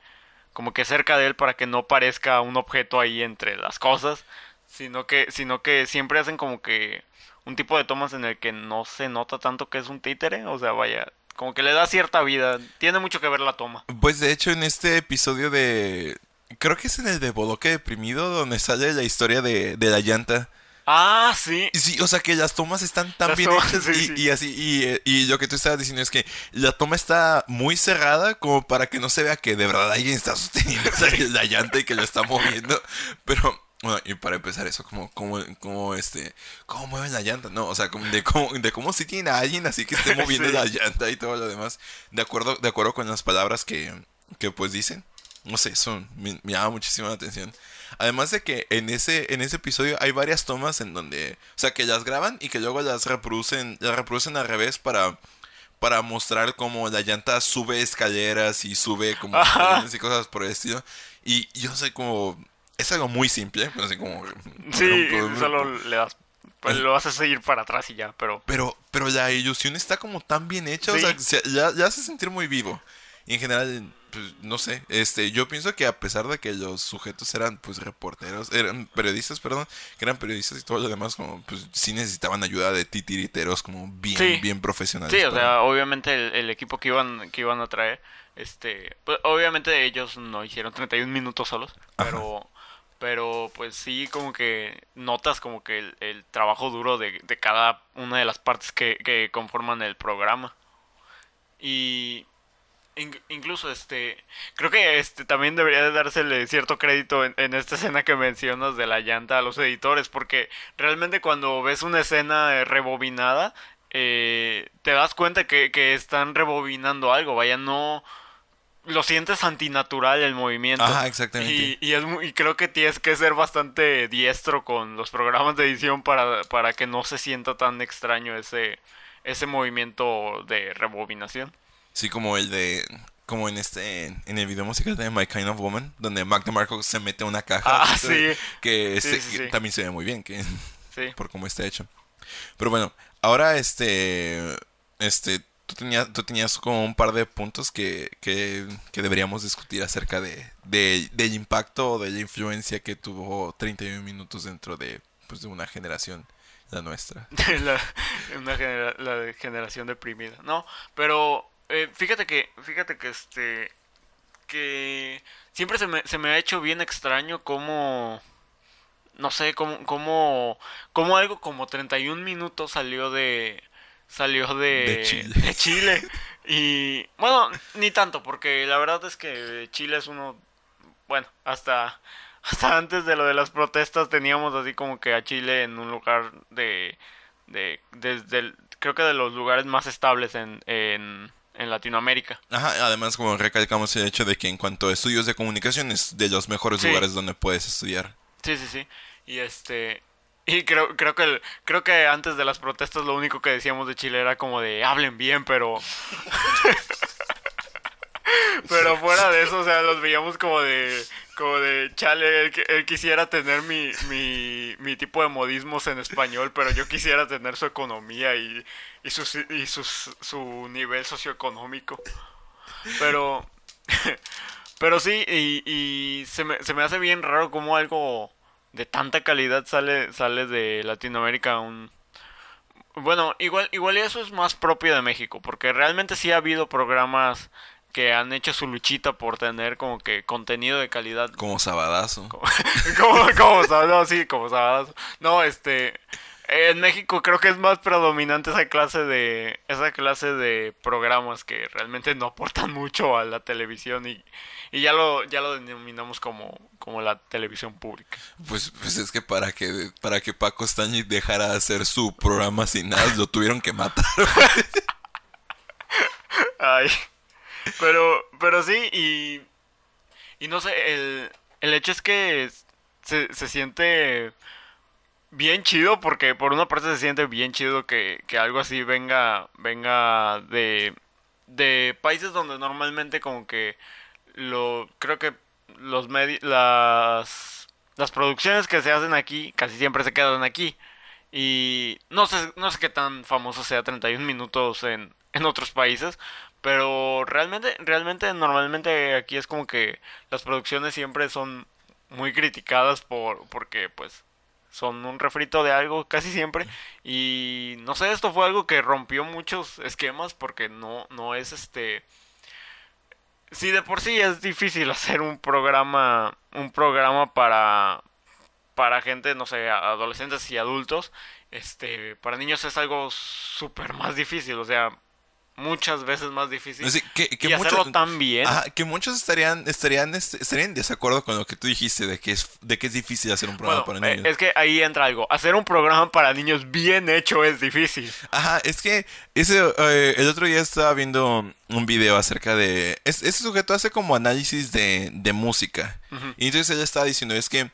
como que cerca de él para que no parezca un objeto ahí entre las cosas, sino que, sino que siempre hacen como que un tipo de tomas en el que no se nota tanto que es un títere, o sea, vaya, como que le da cierta vida. Tiene mucho que ver la toma. Pues de hecho en este episodio de... Creo que es en el de Boloque Deprimido donde sale la historia de, de la llanta. Ah, sí. Sí, o sea que las tomas están tan Las bien tomas, hechas sí, y, sí. y así, y, y lo que tú estabas diciendo es que la toma está muy cerrada como para que no se vea que de verdad alguien está sosteniendo la llanta y que lo está moviendo. Pero, bueno, y para empezar eso, como, como, como este, cómo mueven la llanta, no, o sea, como de cómo, de cómo si tiene a alguien así que esté moviendo Sí. la llanta y todo lo demás, de acuerdo, de acuerdo con las palabras que, que pues dicen. No sé, eso me, me llama muchísimo la atención. Además de que en ese, en ese episodio hay varias tomas en donde, o sea, que las graban y que luego las reproducen, las reproducen al revés para, para mostrar cómo la llanta sube escaleras y sube como y cosas por el estilo. Y yo sé como, es algo muy simple, pero así como... Sí, solo le das. Pues lo haces seguir para atrás y ya, pero. Pero, pero la ilusión está como tan bien hecha, Sí. o sea, se- ya, ya hace sentir muy vivo. Y en general, pues, no sé, este, yo pienso que a pesar de que los sujetos eran, pues, reporteros, eran periodistas, perdón, que eran periodistas y todo lo demás, como, pues, sí necesitaban ayuda de titiriteros, como, bien, Sí. bien profesionales. Sí, o para- sea, obviamente el, el equipo que iban, que iban a traer, este, pues, obviamente ellos no hicieron 31 minutos solos, pero, pero pues sí como que notas como que el, trabajo duro de, de cada una de las partes que, que conforman el programa. Y in- incluso este, creo que este también debería de dársele cierto crédito en, esta escena que mencionas de la llanta a los editores, porque realmente cuando ves una escena rebobinada, eh, te das cuenta que, que están rebobinando algo, vaya, no lo sientes antinatural el movimiento. Ajá, exactamente. Y, y es muy- y creo que tienes que ser bastante diestro con los programas de edición para, para que no se sienta tan extraño ese, ese movimiento de rebobinación. Sí, como el de, como en este, en el video musical de My Kind of Woman, donde Mac DeMarco se mete una caja. Ah, sí. Que, este- sí, que sí. también se ve muy bien, que... Por cómo está hecho. Pero bueno, ahora este, este, tú tenías, tú tenías como un par de puntos que, que, que deberíamos discutir acerca de, de- del impacto o de la influencia que tuvo 31 minutos dentro de, pues, de una generación, la nuestra. la, una genera- la generación deprimida. No, pero eh, fíjate que, fíjate que este, que siempre se me, se me ha hecho bien extraño cómo, no sé, cómo, cómo, cómo algo como 31 minutos salió de, salió de, De Chile. de Chile. Y bueno, ni tanto, porque la verdad es que Chile es uno, bueno, hasta, hasta antes de lo de las protestas teníamos así como que a Chile en un lugar de, de desde el- creo que de los lugares más estables en, en, en Latinoamérica. Ajá, además como recalcamos el hecho de que en cuanto a estudios de comunicación es de los mejores Sí. lugares donde puedes estudiar. Sí, sí, sí. Y este y creo creo que el- creo que antes de las protestas lo único que decíamos de Chile era como de hablen bien, pero pero fuera de eso, o sea, los veíamos como de como de chale, él, él quisiera tener mi, mi, mi tipo de modismos en español, pero yo quisiera tener su economía y, y, su, y su, nivel socioeconómico. Pero pero sí, y, y se, me, se me hace bien raro como algo de tanta calidad sale, sale de Latinoamérica un... Bueno, igual, igual eso es más propio de México, porque realmente sí ha habido programas que han hecho su luchita por tener como que contenido de calidad. Como Sabadazo. como, como, no, sí, como sabadazo. No, este... En México creo que es más predominante esa clase de esa clase de programas que realmente no aportan mucho a la televisión y, y ya lo ya lo denominamos como como la televisión pública. Pues, pues es que para que para que Paco Stañi dejara de hacer su programa sin nada, lo tuvieron que matar. Ay. Pero pero sí y y no sé, el el hecho es que se, se siente bien chido porque por una parte se siente bien chido que, que algo así venga venga de de países donde normalmente como que lo creo que los medi las las producciones que se hacen aquí casi siempre se quedan aquí. Y no sé no sé qué tan famoso sea 31 minutos en en otros países pero realmente realmente normalmente aquí es como que las producciones siempre son muy criticadas por porque pues son un refrito de algo casi siempre. Y no sé, esto fue algo que rompió muchos esquemas porque no no es este si de por sí es difícil hacer un programa un programa para para gente, no sé, adolescentes y adultos, este, para niños es algo súper más difícil, o sea, muchas veces más difícil. que, y hacerlo tan bien. que muchos estarían, estarían, este, estarían en desacuerdo con lo que tú dijiste de que es, de que es difícil hacer un programa para niños. Es que ahí entra algo. Hacer un programa para niños bien hecho es difícil. Ajá, es que ese, eh, el otro día estaba viendo un video acerca de... ese sujeto hace como análisis de, de música. Y entonces ella estaba diciendo, es que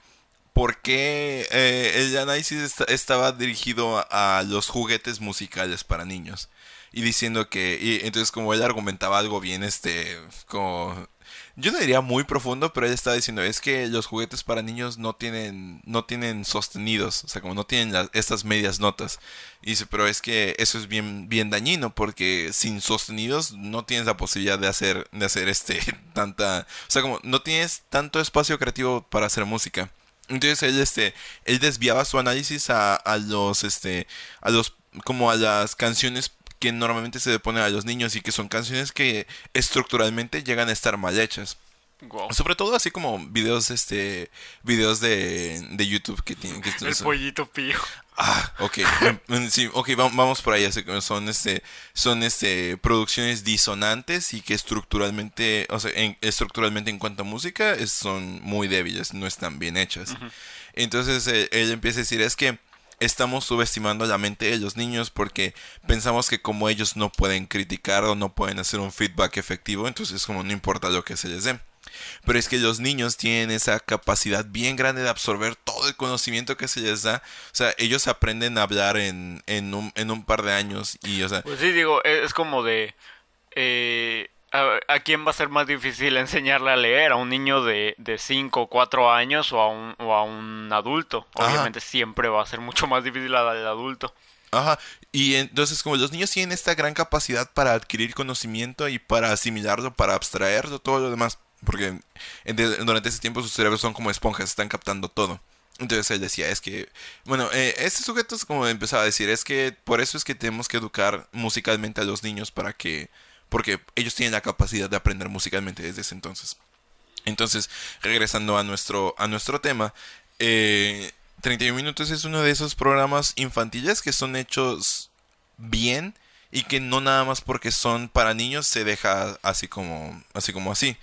por qué eh, el análisis estaba dirigido a, los juguetes musicales para niños. Y diciendo que, y entonces como él argumentaba algo bien, este, como, yo no diría muy profundo, pero él estaba diciendo, es que los juguetes para niños no tienen, no tienen sostenidos, o sea, como no tienen estas medias notas. Y dice, pero es que eso es bien, bien dañino, porque sin sostenidos no tienes la posibilidad de hacer, de hacer este, tanta, o sea, como no tienes tanto espacio creativo para hacer música. Entonces él, este, él desviaba su análisis a, a los, este, a los, como a las canciones que normalmente se le ponen a los niños y que son canciones que estructuralmente llegan a estar mal hechas. Sobre todo así como videos, este, videos de, de YouTube que tienen que El pollito pío. Ah, ok. sí, ok, vamos por ahí. Son este, son este producciones disonantes y que estructuralmente, o sea, en, estructuralmente en cuanto a música son muy débiles, no están bien hechas. Entonces él eh, empieza a decir es que estamos subestimando la mente de los niños porque pensamos que como ellos no pueden criticar o no pueden hacer un feedback efectivo, entonces como no importa lo que se les dé. Pero es que los niños tienen esa capacidad bien grande de absorber todo el conocimiento que se les da. O sea, ellos aprenden a hablar en, en, un, en un par de años y, o sea... Pues sí, digo, es como de... Eh, ¿a, quién va a ser más difícil enseñarle a leer? ¿A un niño de 5 o 4 años o a un, o a un adulto? Obviamente siempre va a ser mucho más difícil al adulto. Ajá, y entonces como los niños tienen esta gran capacidad para adquirir conocimiento y para asimilarlo, para abstraerlo, todo lo demás, porque durante ese tiempo sus cerebros son como esponjas, están captando todo. Entonces él decía, es que, bueno, eh, este sujeto es como empezaba a decir, es que por eso es que tenemos que educar musicalmente a los niños para que, porque ellos tienen la capacidad de aprender musicalmente desde ese entonces. Entonces, regresando a nuestro, a nuestro tema, eh, 31 minutos es uno de esos programas infantiles que son hechos bien y que no nada más porque son para niños se deja así como así como así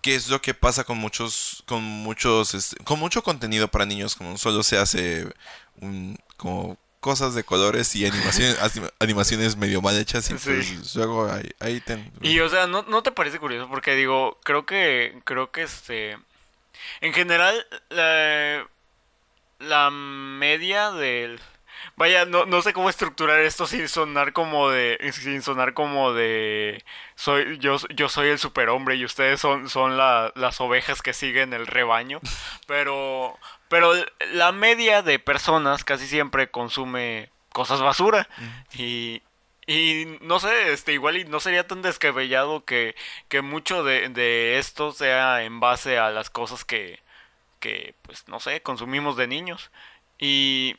que es lo que pasa con muchos con muchos este, con mucho contenido para niños como solo se hace un, como cosas de colores y animaciones animaciones medio mal hechas y pues luego ahí, ahí y o sea ¿no, no te parece curioso porque digo creo que creo que este en general la, la media del Vaya, no, no sé cómo estructurar esto sin sonar como de. Sin sonar como de. Soy, yo, yo soy el superhombre y ustedes son, son las ovejas que siguen el rebaño. Pero. Pero la media de personas casi siempre consume cosas basura. Y. Y no sé, este, igual y no sería tan descabellado que, que mucho de, de esto sea en base a las cosas que, que, pues, no sé, consumimos de niños. Y,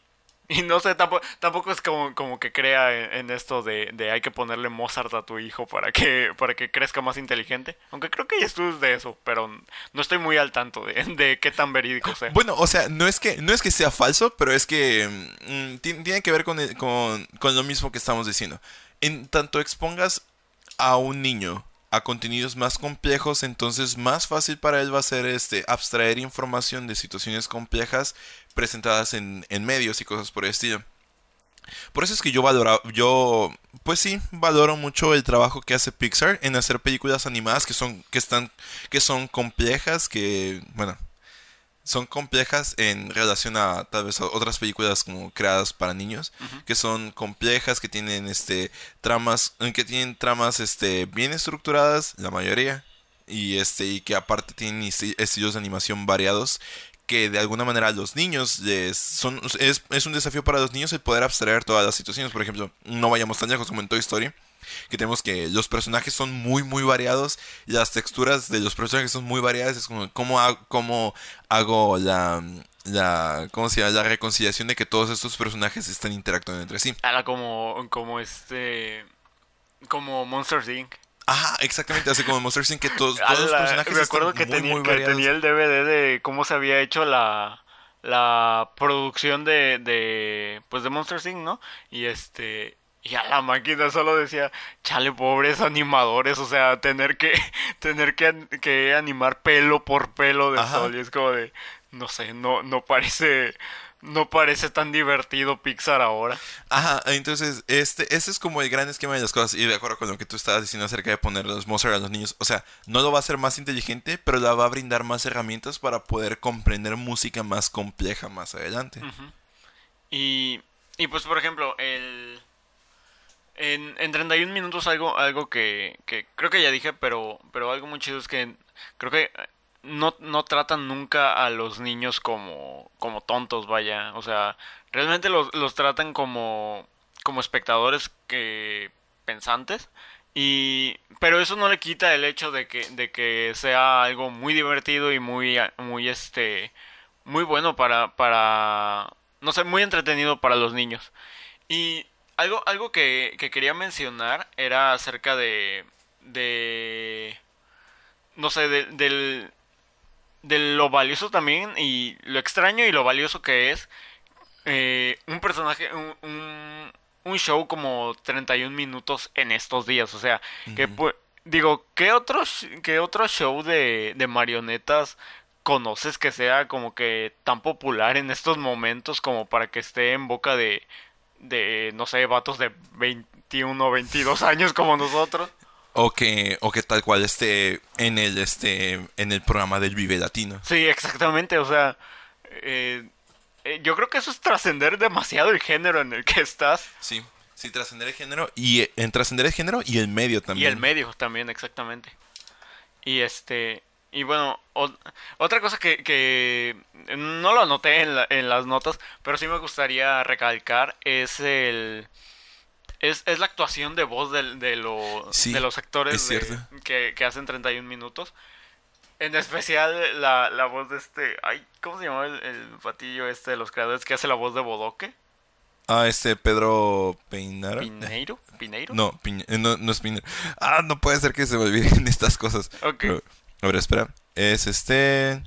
Y no sé, tampoco, tampoco es como, como que crea en, esto de, de, hay que ponerle Mozart a tu hijo para que, para que crezca más inteligente. Aunque creo que hay estudios de eso, pero no estoy muy al tanto de, de qué tan verídico sea. Bueno, o sea, no es que, no es que sea falso, pero es que mm, tiene que ver con, con, con lo mismo que estamos diciendo. En tanto expongas a un niño a contenidos más complejos, entonces más fácil para él va a ser este abstraer información de situaciones complejas presentadas en, en medios y cosas por el estilo. Por eso es que yo valoro, yo, pues sí, valoro mucho el trabajo que hace Pixar en hacer películas animadas que son, que están, que son complejas, que, bueno, son complejas en relación a tal vez a otras películas como creadas para niños, que son complejas, que tienen este tramas, que tienen tramas este bien estructuradas, la mayoría, y este y que aparte tienen estilos de animación variados que de alguna manera a los niños les son es, es un desafío para los niños el poder abstraer todas las situaciones, por ejemplo, no vayamos tan lejos como en Toy Story que tenemos que los personajes son muy muy variados las texturas de los personajes son muy variadas es como cómo hago, cómo hago la, la, ¿cómo se llama? La reconciliación de que todos estos personajes están interactuando entre sí. Era como, como este, como Monsters Inc. Ajá, exactamente, así como Monsters Inc. que todos, todos los personajes me acuerdo están que, muy, tenía, muy que tenía el DVD de cómo se había hecho la, la producción de, de, pues de Monsters Inc., ¿no? Y este, y a la máquina solo decía, chale, pobres animadores, o sea, tener que, tener que, que animar pelo por pelo de Ajá. sol, y es como de, no sé, no, no parece, no parece tan divertido Pixar ahora. Ajá, entonces, este, este es como el gran esquema de las cosas. Y de acuerdo con lo que tú estabas diciendo acerca de poner los monsters a los niños. O sea, no lo va a hacer más inteligente, pero le va a brindar más herramientas para poder comprender música más compleja más adelante. Y, y pues, por ejemplo, el... En, en 31 minutos algo, algo que, que creo que ya dije, pero, pero algo muy chido es que creo que no, no tratan nunca a los niños como, como tontos, vaya. O sea, realmente los, los tratan como, como espectadores que pensantes. Y, pero eso no le quita el hecho de que, de que sea algo muy divertido y muy, muy este, muy bueno para, para, no sé, muy entretenido para los niños. Y algo, algo que, que quería mencionar era acerca de, de, no sé, de, del, de lo valioso también y lo extraño y lo valioso que es eh, un personaje, un, un, un show como 31 minutos en estos días. O sea, que digo, ¿qué otro, qué otro show de, de marionetas conoces que sea como que tan popular en estos momentos como para que esté en boca de, de no sé, vatos de 21 o 22 años como nosotros? O que, o que tal cual esté en el, este, en el programa del Vive Latino. Sí, exactamente, o sea, eh, eh, yo creo que eso es trascender demasiado el género en el que estás Sí, sí, trascender el género. Y eh, en trascender el género y el medio y también. el medio también, exactamente. Y este, y bueno, o- otra cosa que, que no lo anoté en, la- en las notas, pero sí me gustaría recalcar es el... Es, es la actuación de voz del- de, lo- Sí, de los actores es de- que, que hacen 31 minutos. En especial la, la voz de este... Ay, ¿Cómo se llama el, el patillo este de los creadores que hace la voz de Bodoque? Ah, este Pedro Peinara. ¿Pineiro? ¿Pineiro? No, eh, no, no es Piñera. Ah, no puede ser que se me olviden estas cosas. Ok. Pero- A ver, espera. Es este.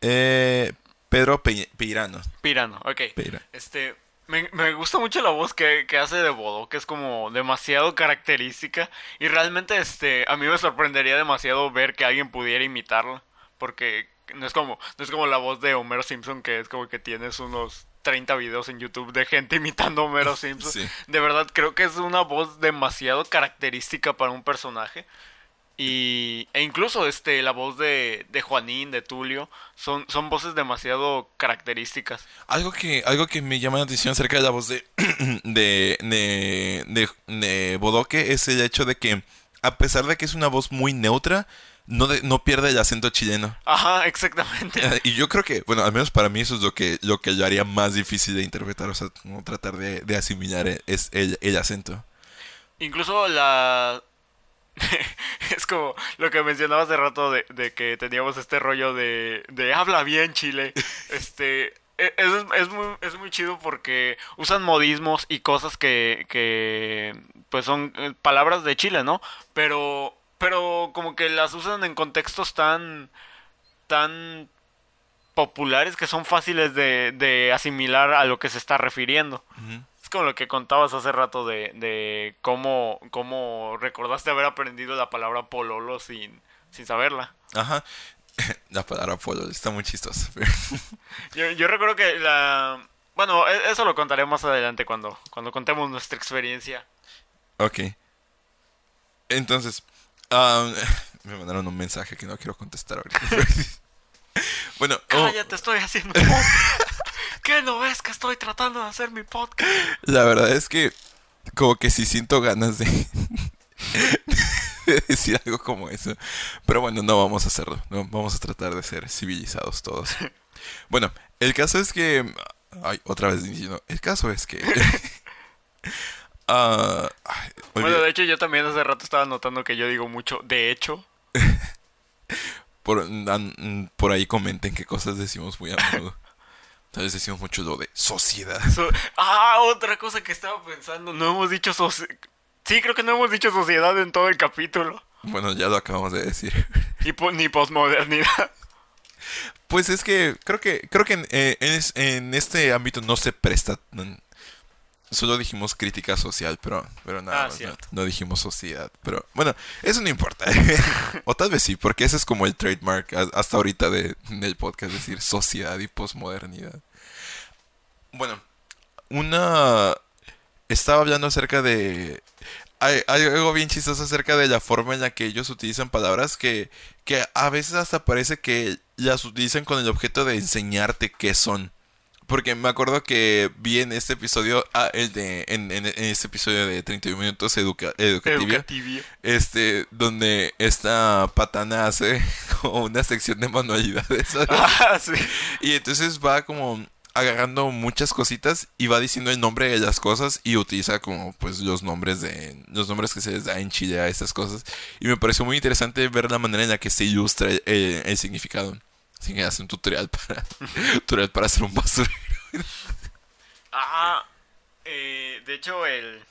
Eh, Pedro Pe- Peirano. Pirano, ok. Peira. Este, me, me gusta mucho la voz que, que hace de Bodo, que es como demasiado característica. Y realmente, este, a mí me sorprendería demasiado ver que alguien pudiera imitarla. Porque no es como, no es como la voz de Homero Simpson, que es como que tienes unos 30 videos en YouTube de gente imitando a Homero Simpson. Sí. De verdad, creo que es una voz demasiado característica para un personaje. Y, e incluso este, la voz de, de Juanín, de Tulio, son, son voces demasiado características. Algo que, algo que me llama la atención acerca de la voz de, de, de, de, de Bodoque es el hecho de que, a pesar de que es una voz muy neutra, no, de- no pierde el acento chileno. Ajá, exactamente. Y yo creo que, bueno, al menos para mí eso es lo que, lo que lo haría más difícil de interpretar, o sea, como tratar de, de asimilar el- el, el acento. Incluso la... es como lo que mencionaba hace rato de, de que teníamos este rollo de, de habla bien Chile. Este... e- Es, es muy, es muy chido porque usan modismos y cosas que, que pues son eh, palabras de Chile, ¿no? Pero, pero como que las usan en contextos tan, tan populares que son fáciles de, de asimilar a lo que se está refiriendo. Es como lo que contabas hace rato de, de cómo, cómo recordaste haber aprendido la palabra pololo sin, sin saberla. Ajá. La palabra polo está muy chistosa. Yo, yo recuerdo que la... Bueno, e- eso lo contaré más adelante cuando, cuando contemos nuestra experiencia. Ok. Entonces, ah, me mandaron un mensaje que no quiero contestar ahorita. bueno, oh, Cállate, estoy haciendo. ¿Qué no ves que estoy tratando de hacer mi podcast? la verdad es que como que sí siento ganas de, de decir algo como eso. Pero bueno, no vamos a hacerlo. No, vamos a tratar de ser civilizados todos. Bueno, el caso es que... Ay, otra vez diciendo. El caso es que... ah, ay, Bueno, de hecho yo también hace rato estaba notando que yo digo mucho, de hecho. por, an- por ahí comenten qué cosas decimos muy a menudo. Tal vez decimos mucho lo de sociedad. So- ah, otra cosa que estaba pensando. No hemos dicho sociedad. Sí, creo que no hemos dicho sociedad en todo el capítulo. Bueno, ya lo acabamos de decir. Y po- ni posmodernidad. Pues es que creo que creo que en, eh, en es- en este ámbito no se presta. Solo dijimos crítica social, pero, pero nada Ah, más, no, dijimos sociedad. Pero bueno, eso no importa. o tal vez sí, porque ese es como el trademark hasta ahorita de, del podcast, decir sociedad y posmodernidad. Bueno, una... Estaba hablando acerca de... Hay, hay algo bien chistoso acerca de la forma en la que ellos utilizan palabras que, que a veces hasta parece que las utilizan con el objeto de enseñarte qué son. Porque me acuerdo que vi en este episodio, ah, el de, en, en- en este episodio de 31 minutos educa, educativia, Educativia. este, donde esta patana hace como una sección de manualidades. Ah, sí. Y entonces va como agarrando muchas cositas y va diciendo el nombre de las cosas y utiliza como pues los nombres de los nombres que se les da en Chile a estas cosas y me pareció muy interesante ver la manera en la que se ilustra el- el significado. Que hace un tutorial para tutorial para hacer un basurero. Ah, eh, de hecho, el.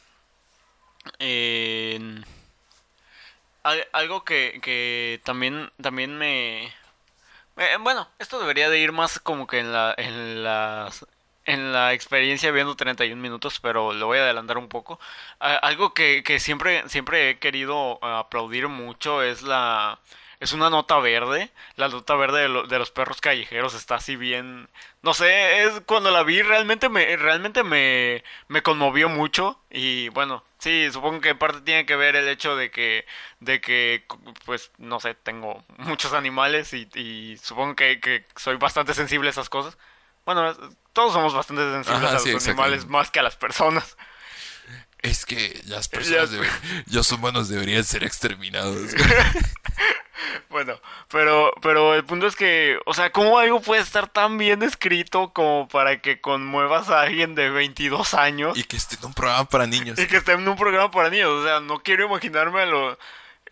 al- algo que, que también, también me, Bueno, esto debería de ir más como que en la, en las- en la experiencia viendo 31 minutos, pero lo voy a adelantar un poco. Algo que, que siempre, siempre he querido eh, aplaudir mucho es la... Es una nota verde. La nota verde de, lo- de los perros callejeros está así bien. No sé, es cuando la vi realmente me, realmente me, me conmovió mucho. Y bueno, sí, supongo que en parte tiene que ver el hecho de que, de que, pues, no sé, tengo muchos animales y, y supongo que, que soy bastante sensible a esas cosas. Bueno, todos somos bastante sensibles Ajá, a los sí, animales más que a las personas. Es que las personas, Las- debe- los humanos deberían ser exterminados. Bueno, pero, pero el punto es que, o sea, ¿cómo algo puede estar tan bien escrito como para que conmuevas a alguien de 22 años y que esté en un programa para niños. y que esté en un programa para niños? O sea, no quiero imaginarme lo...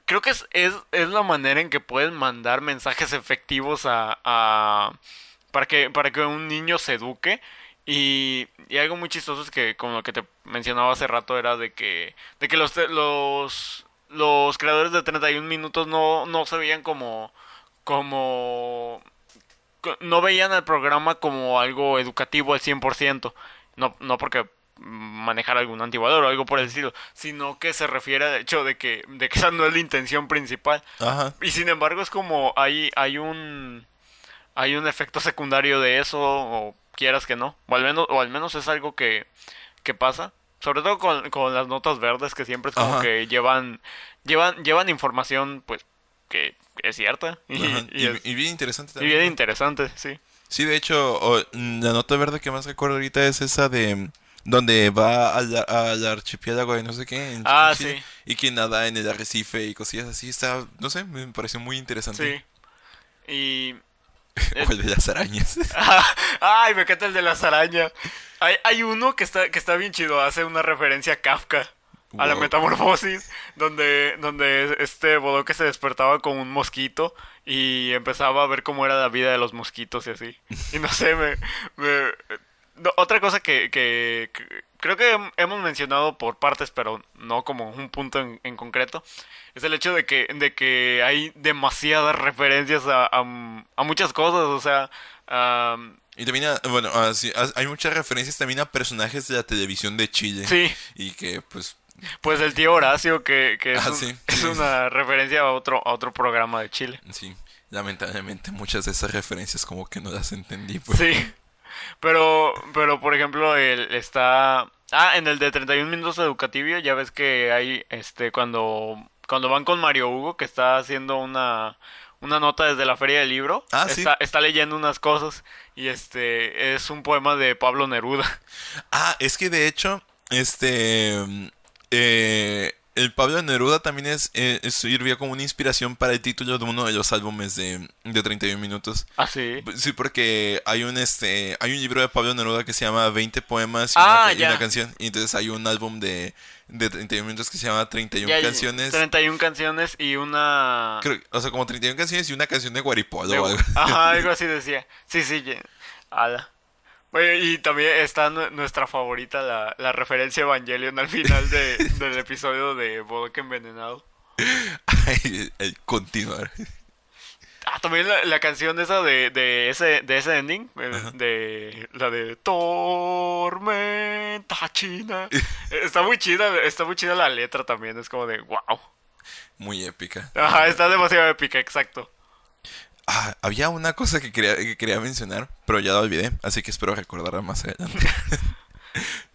Creo que es, es, es la manera en que pueden mandar mensajes efectivos a, a- para que para que un niño se eduque y, y algo muy chistoso es que como lo que te mencionaba hace rato era de que de que los los los creadores de 31 minutos no no se veían como como co- no veían el programa como algo educativo al 100%, no no porque manejar algún antivalor o algo por el estilo, sino que se refiere al hecho de que de que esa no es la intención principal. Ajá. Y sin embargo es como hay, hay un hay un efecto secundario de eso, o quieras que no, o al menos, o al menos es algo que, que pasa. Sobre todo con, con las notas verdes que siempre es como Ajá. que llevan, llevan, llevan información pues que es cierta y, y Y, es- y bien interesante y también. bien interesante, sí. Sí, de hecho, la nota verde que más recuerdo ahorita es esa de donde va al, al archipiélago de no sé qué en, Ah, Chile, sí. y que nada en el arrecife y cosillas así, está, no sé, me pareció muy interesante. Sí. Y O el de las arañas. Ay, me encanta el de las arañas. Hay, hay uno que está, que está bien chido, hace una referencia a Kafka, a la metamorfosis, donde, donde este Bodoque se despertaba con un mosquito y empezaba a ver cómo era la vida de los mosquitos y así. Y no sé, me... me- no, otra cosa que, que- que creo que hem- hemos mencionado por partes, pero no como un punto en, en concreto, es el hecho de que, de que hay demasiadas referencias a, a- a muchas cosas, o sea... am, Y también, a- bueno, ah, sí, ah, hay muchas referencias también a personajes de la televisión de Chile. sí, Y que, pues, pues el tío Horacio, que, que es, Ah, un- sí, es sí. una referencia a otro, a otro programa de Chile. sí, lamentablemente muchas de esas referencias como que no las entendí. Pues. Sí. Pero, pero por ejemplo, el está... Ah, en el de 31 minutos educativo, ya ves que hay, este, cuando, cuando van con Mario Hugo, que está haciendo una, una nota desde la feria del libro, Ah, sí. está, está leyendo unas cosas, y este, es un poema de Pablo Neruda. Ah, es que de hecho, este. eh, el Pablo Neruda también es, eh, sirvió como una inspiración para el título de uno de los álbumes de, de 31 minutos. Así. Sí, porque hay un este hay un libro de Pablo Neruda que se llama 20 poemas y, Ah, una, y una canción. Y entonces hay un álbum de, de 31 minutos que se llama 31 Ya canciones. 31 canciones y una... Creo- o sea, como 31 canciones y una canción de Guaripolo de- o algo. Ajá, algo así decía. Sí, sí, ya- ala. Y también está nu- nuestra favorita, la, la referencia Evangelion al final de- del episodio de Bodoque Envenenado. Ay, ay, continuar. Ah, también la, la canción esa de, de ese de ese ending, Ajá. de la de Tormenta China. Está muy chida, está muy chida la letra también, es como de wow. Muy épica. Ajá, está demasiado épica, exacto. Ah, había una cosa que quería, que quería mencionar, pero ya la olvidé, así que espero recordarla más adelante.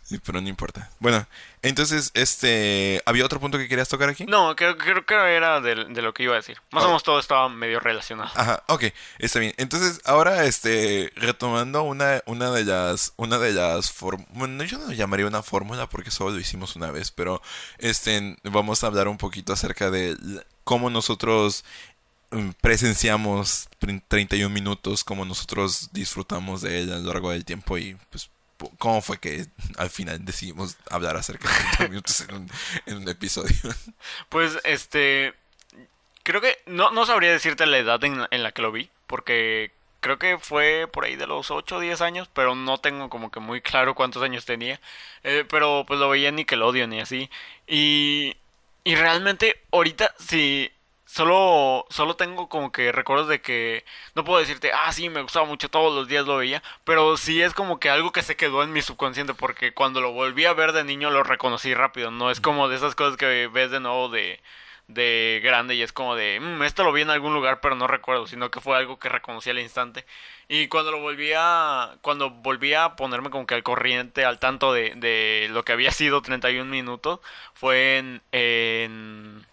Sí, pero no importa. Bueno, entonces, este, ¿había otro punto que querías tocar aquí? No, creo, creo que era de, de lo que iba a decir. Más o menos todo estaba medio relacionado. Ajá, ok, está bien. Entonces, ahora, este, retomando una, una de las, una de las fórmulas, bueno, yo no lo llamaría una fórmula porque solo lo hicimos una vez, pero, este, vamos a hablar un poquito acerca de cómo nosotros presenciamos trin- 31 minutos, cómo nosotros disfrutamos de ella a lo largo del tiempo y, pues, cómo fue que al final decidimos hablar acerca de 30 minutos en un, en un episodio. Pues, este, creo que no, no sabría decirte la edad en, en la que lo vi, porque creo que fue por ahí de los 8 o 10 años, pero no tengo como que muy claro cuántos años tenía. Eh, pero pues lo veía en Nickelodeon y así. Y, y realmente ahorita sí, solo, solo tengo como que recuerdos de que no puedo decirte, ah, sí, me gustaba mucho, todos los días lo veía, pero sí es como que algo que se quedó en mi subconsciente, porque cuando lo volví a ver de niño lo reconocí rápido, no es como de esas cosas que ves de nuevo de, de grande y es como de, "Mm, esto lo vi en algún lugar, pero no recuerdo, sino que fue algo que reconocí al instante. Y cuando lo volví a, cuando volví a ponerme como que al corriente, al tanto de, de lo que había sido 31 minutos, fue en, en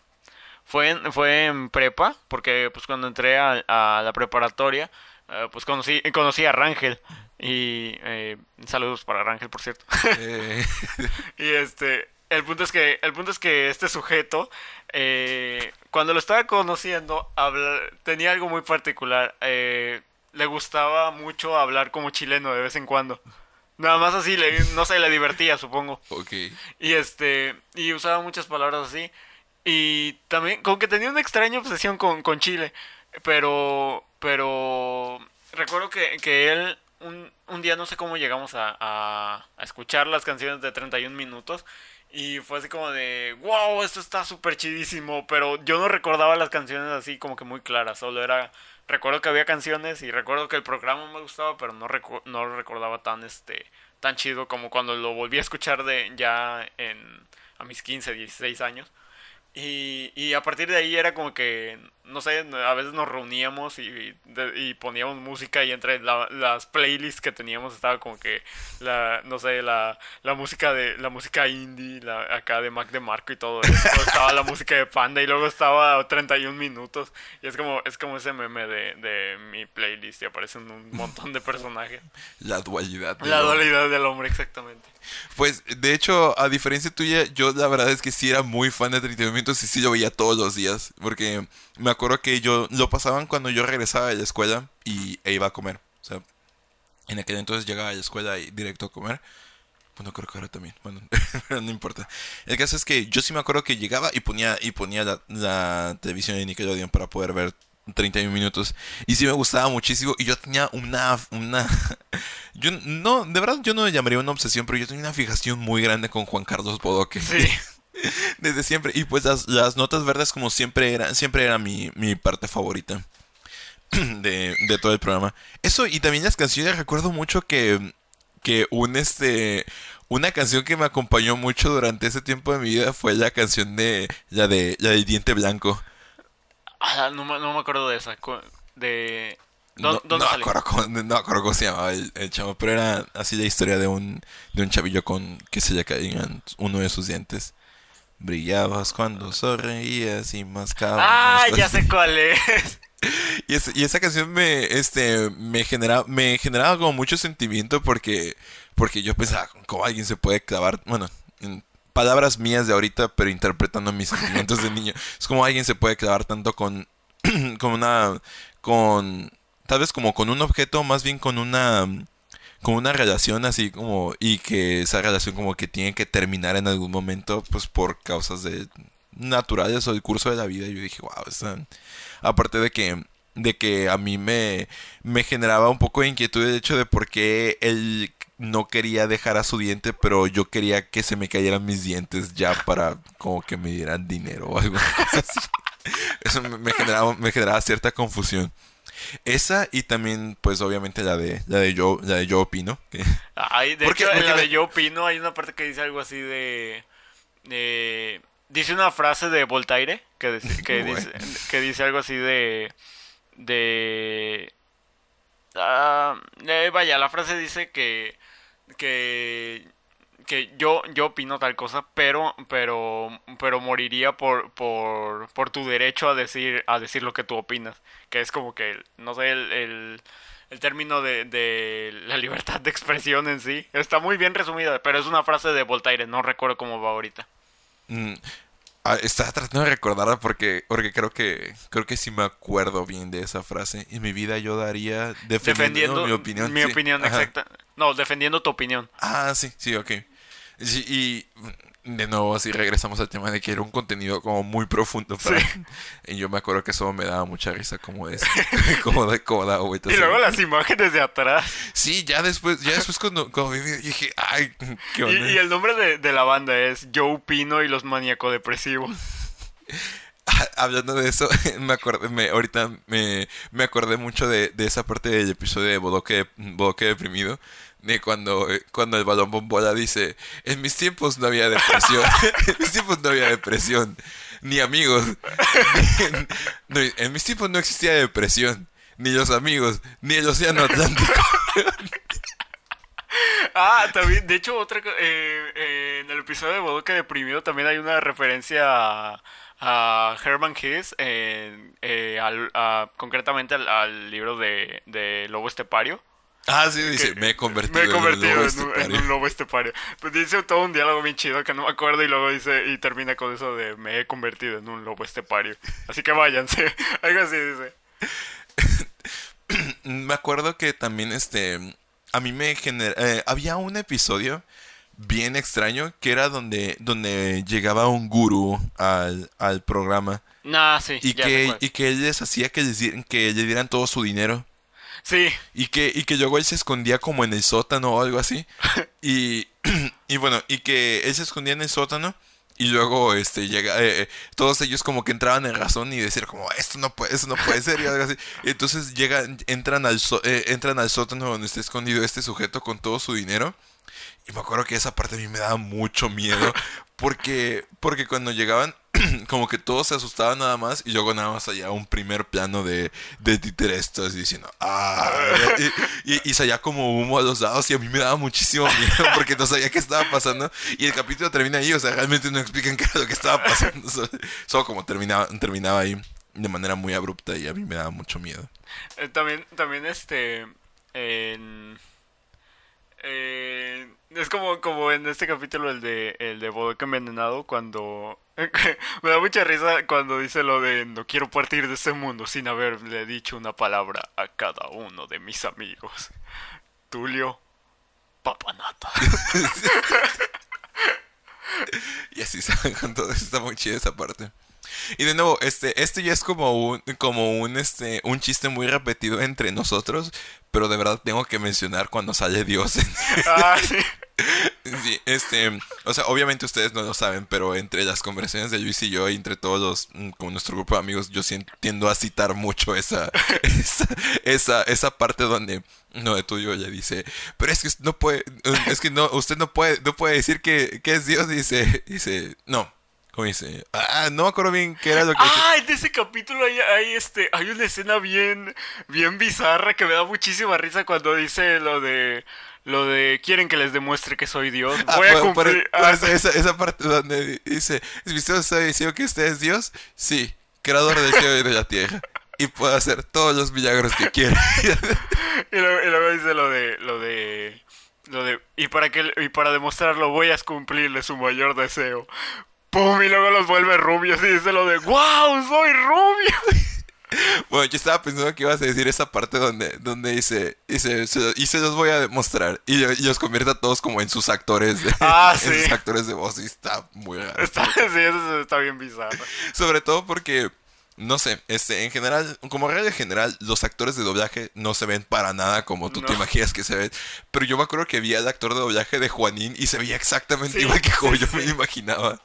fue en, fue en prepa, porque pues cuando entré a, a la preparatoria, eh, pues conocí, conocí a Rangel. Y eh, saludos para Rangel, por cierto. Eh, y este, el punto es que, el punto es que este sujeto, eh, cuando lo estaba conociendo, habla- tenía algo muy particular. eh, le gustaba mucho hablar como chileno de vez en cuando. Nada más así, le, no sé, le divertía, supongo. ok. Y este, y usaba muchas palabras así. Y también, como que tenía una extraña obsesión con, con Chile. Pero, pero, recuerdo que, que él, un, un día no sé cómo llegamos a, a, a escuchar las canciones de 31 minutos. Y fue así como de, wow, esto está súper chidísimo. Pero yo no recordaba las canciones así como que muy claras. Solo era, recuerdo que había canciones y recuerdo que el programa me gustaba, pero no, recu- no lo recordaba tan, este, tan chido como cuando lo volví a escuchar de ya en, a mis 15, 16 años. Y, y a partir de ahí era como que, no sé, a veces nos reuníamos y, y poníamos música y entre la- las playlists que teníamos estaba como que la, no sé, la, la música de, la música indie, la, acá de Mac de Marco y todo eso. Estaba la música de Panda y luego estaba 31 minutos. Y es como, es como ese meme de, de mi playlist y aparecen un montón de personajes. La dualidad. del La hombre. dualidad del hombre, exactamente. Pues, de hecho, a diferencia tuya, yo la verdad es que sí era muy fan de 31 minutos y sí lo veía todos los días. Porque me acuerdo que yo lo pasaban cuando yo regresaba de la escuela y e iba a comer. O sea, en aquel entonces llegaba a la escuela y directo a comer. Bueno, creo que ahora también. Bueno, no importa. El caso es que yo sí me acuerdo que llegaba y ponía, y ponía la, la televisión de Nickelodeon para poder ver 31 minutos. Y sí me gustaba muchísimo. Y yo tenía una. una yo no, de verdad, yo no le llamaría una obsesión, pero yo tenía una fijación muy grande con Juan Carlos Bodoque. Sí. Desde siempre. Y pues las, las notas verdes, como siempre, era, siempre era mi, mi parte favorita de, de todo el programa. Eso, y también las canciones, recuerdo mucho que, que un este. Una canción que me acompañó mucho durante ese tiempo de mi vida fue la canción de. La de. La del diente blanco. Ah, no, me- no me acuerdo de esa. De. No, ¿Dó- ¿Dónde no, salió? acuerdo cómo, no me acuerdo cómo se llamaba el, el chavo, pero era así la historia de un, de un chavillo con que se le caían uno de sus dientes. Brillabas cuando sonreías y mascabas. Ah, ya sé cuál es. Y, esa- y esa canción me, este, me generaba, me generaba como mucho sentimiento porque, porque yo pensaba, ¿cómo alguien se puede clavar? Bueno, en palabras mías de ahorita, pero interpretando mis sentimientos de niño. Es como alguien se puede clavar tanto con, con una, con, tal vez como con un objeto, más bien con una, con una relación así como, y que esa relación como que tiene que terminar en algún momento, pues por causas de naturales o el curso de la vida. Y yo dije, wow, esa- aparte de que de que a mí me, me generaba un poco de inquietud el hecho de por qué el no quería dejar a su diente, pero yo quería que se me cayeran mis dientes ya para como que me dieran dinero o algo así. Eso me generaba, me generaba cierta confusión. Esa y también, pues obviamente la de la de yo, la de yo opino. Ay, de hecho, en la de yo opino hay una parte que dice algo así de, dice una frase de Voltaire que, que, dice, que dice algo así de de ah, eh, vaya, la frase dice que que que yo yo opino tal cosa, pero pero pero moriría por por por tu derecho a decir a decir lo que tú opinas, que es como que no sé el, el, término de, de, la libertad de expresión en sí. Está muy bien resumida, pero es una frase de Voltaire, no recuerdo cómo va ahorita. Mm, Ah, estaba tratando de recordarla porque, porque creo que creo que sí me acuerdo bien de esa frase. En mi vida yo daría defendiendo, mi opinión. Mi opinión, exacta. No, defendiendo tu opinión. Ah, sí, sí, ok. y de nuevo, así regresamos al tema de que era un contenido como muy profundo para Y yo me acuerdo que eso me daba mucha risa como es. como de coda, Y luego las imágenes de atrás. Sí, ya después, ya después cuando, cuando dije, ay, qué onda. Y, el nombre de, la banda es Joe Pino y los maníaco depresivos. Hablando de eso, me acordé, me, ahorita me, me acordé mucho de, de esa parte del episodio de Bodoque, Bodoque Deprimido, de cuando, eh, cuando el balón bombola dice, en mis tiempos no había depresión, en mis tiempos no había depresión, ni amigos, en mis tiempos no existía depresión, ni los amigos, ni el océano Atlántico. Ah, también, de hecho, otra eh, eh, en el episodio de Bodoque Deprimido también hay una referencia a, Herman Hesse, concretamente al, libro de, de Lobo Estepario. Ah, sí, dice, me he convertido, en, un lobo estepario. Pues dice todo un diálogo bien chido que no me acuerdo y luego dice, y termina con eso de me he convertido en un lobo estepario. Así que váyanse, algo así dice. me acuerdo que también este, a mí me genera, eh, había un episodio bien extraño que era donde, donde llegaba un gurú al, al programa. Nah, sí. Y, que, y que él les hacía que que le dieran todo su dinero. Sí. Y que, y que luego él se escondía como en el sótano o algo así. Y, y bueno, y que él se escondía en el sótano. Y luego este llega eh, eh, todos ellos como que entraban en razón y decir como esto no puede esto no puede ser y algo así. entonces llegan entran al eh, entran al sótano donde está escondido este sujeto con todo su dinero. Y me acuerdo que esa parte a mí me daba mucho miedo porque porque cuando llegaban como que todos se asustaban nada más y luego nada más allá un primer plano de, de títeres diciendo ah y, y, salía como humo a los lados y a mí me daba muchísimo miedo porque no sabía qué estaba pasando y el capítulo termina ahí o sea realmente no explican qué era lo que estaba pasando solo, como terminaba terminaba ahí de manera muy abrupta y a mí me daba mucho miedo. Eh, también también este en eh, es como, como en este capítulo el de el de Bodoque envenenado cuando me da mucha risa cuando dice lo de no quiero partir de este mundo sin haberle dicho una palabra a cada uno de mis amigos. Tulio, papanata. y así se van con está muy chida esa parte. Y de nuevo, este, este ya es como un, como un, este, un chiste muy repetido entre nosotros, pero de verdad tengo que mencionar cuando sale Dios. ah, sí. Sí, este, o sea, obviamente ustedes no lo saben, pero entre las conversaciones de Luis y yo, y entre todos los, mm, como nuestro grupo de amigos, yo tiendo a citar mucho esa, esa, esa, esa parte donde, no, de tuyo le dice, pero es que no puede, es que no, usted no puede, no puede decir que, que es Dios, dice, dice, no, ¿Cómo dice? Ah, no me acuerdo bien qué era lo que. Ah, en ese capítulo hay, hay, este, hay una escena bien, bien bizarra que me da muchísima risa cuando dice lo de, lo de quieren que les demuestre que soy Dios. Ah, Voy a cumplir. Ah. esa, esa, parte donde dice, ¿usted está diciendo que usted es Dios? Sí, creador del cielo y de la tierra. Y puede hacer todos los milagros que quiera. y, luego, dice lo de, lo de, lo de, y para que, y para demostrarlo voy a cumplirle su mayor deseo. ¡Pum! Y luego los vuelve rubios y dice lo de ¡Wow! ¡Soy rubio! Bueno, yo estaba pensando que ibas a decir esa parte donde, donde dice, dice y se los voy a demostrar. Y, los convierte a todos como en sus actores de, ah, en sus actores de voz. Y está muy. Está, sí, eso está bien bizarro. Sobre todo porque no sé, este, en general, como regla general, los actores de doblaje no se ven para nada como tú te imaginas que se ven. Pero yo me acuerdo que vi al actor de doblaje de Juanín y se veía exactamente Sí, igual que como sí, yo sí. me imaginaba.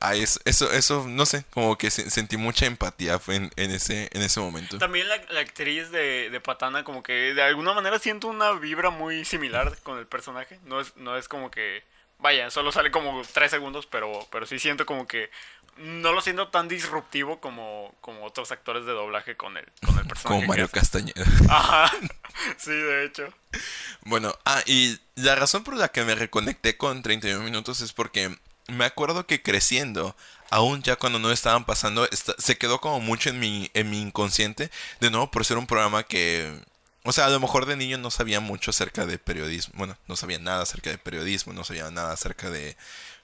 Ay, eso, eso, eso, no sé, como que se- sentí mucha empatía en, en ese, en ese momento. También la, la actriz de, de Patana, como que de alguna manera siento una vibra muy similar con el personaje. No es, no es como que. Vaya, solo sale como tres segundos, pero, pero sí siento como que. No lo siento tan disruptivo como, como otros actores de doblaje con el, con el personaje. Como Mario. Castañeda. Ajá. Sí, de hecho. Bueno, ah, y la razón por la que me reconecté con 31 minutos es porque me acuerdo que creciendo, aún ya cuando no estaban pasando, esta- se quedó como mucho en mi, en mi inconsciente, de nuevo por ser un programa que, o sea, a lo mejor de niño no sabía mucho acerca de periodismo, bueno, no sabía nada acerca de periodismo, no sabía nada acerca de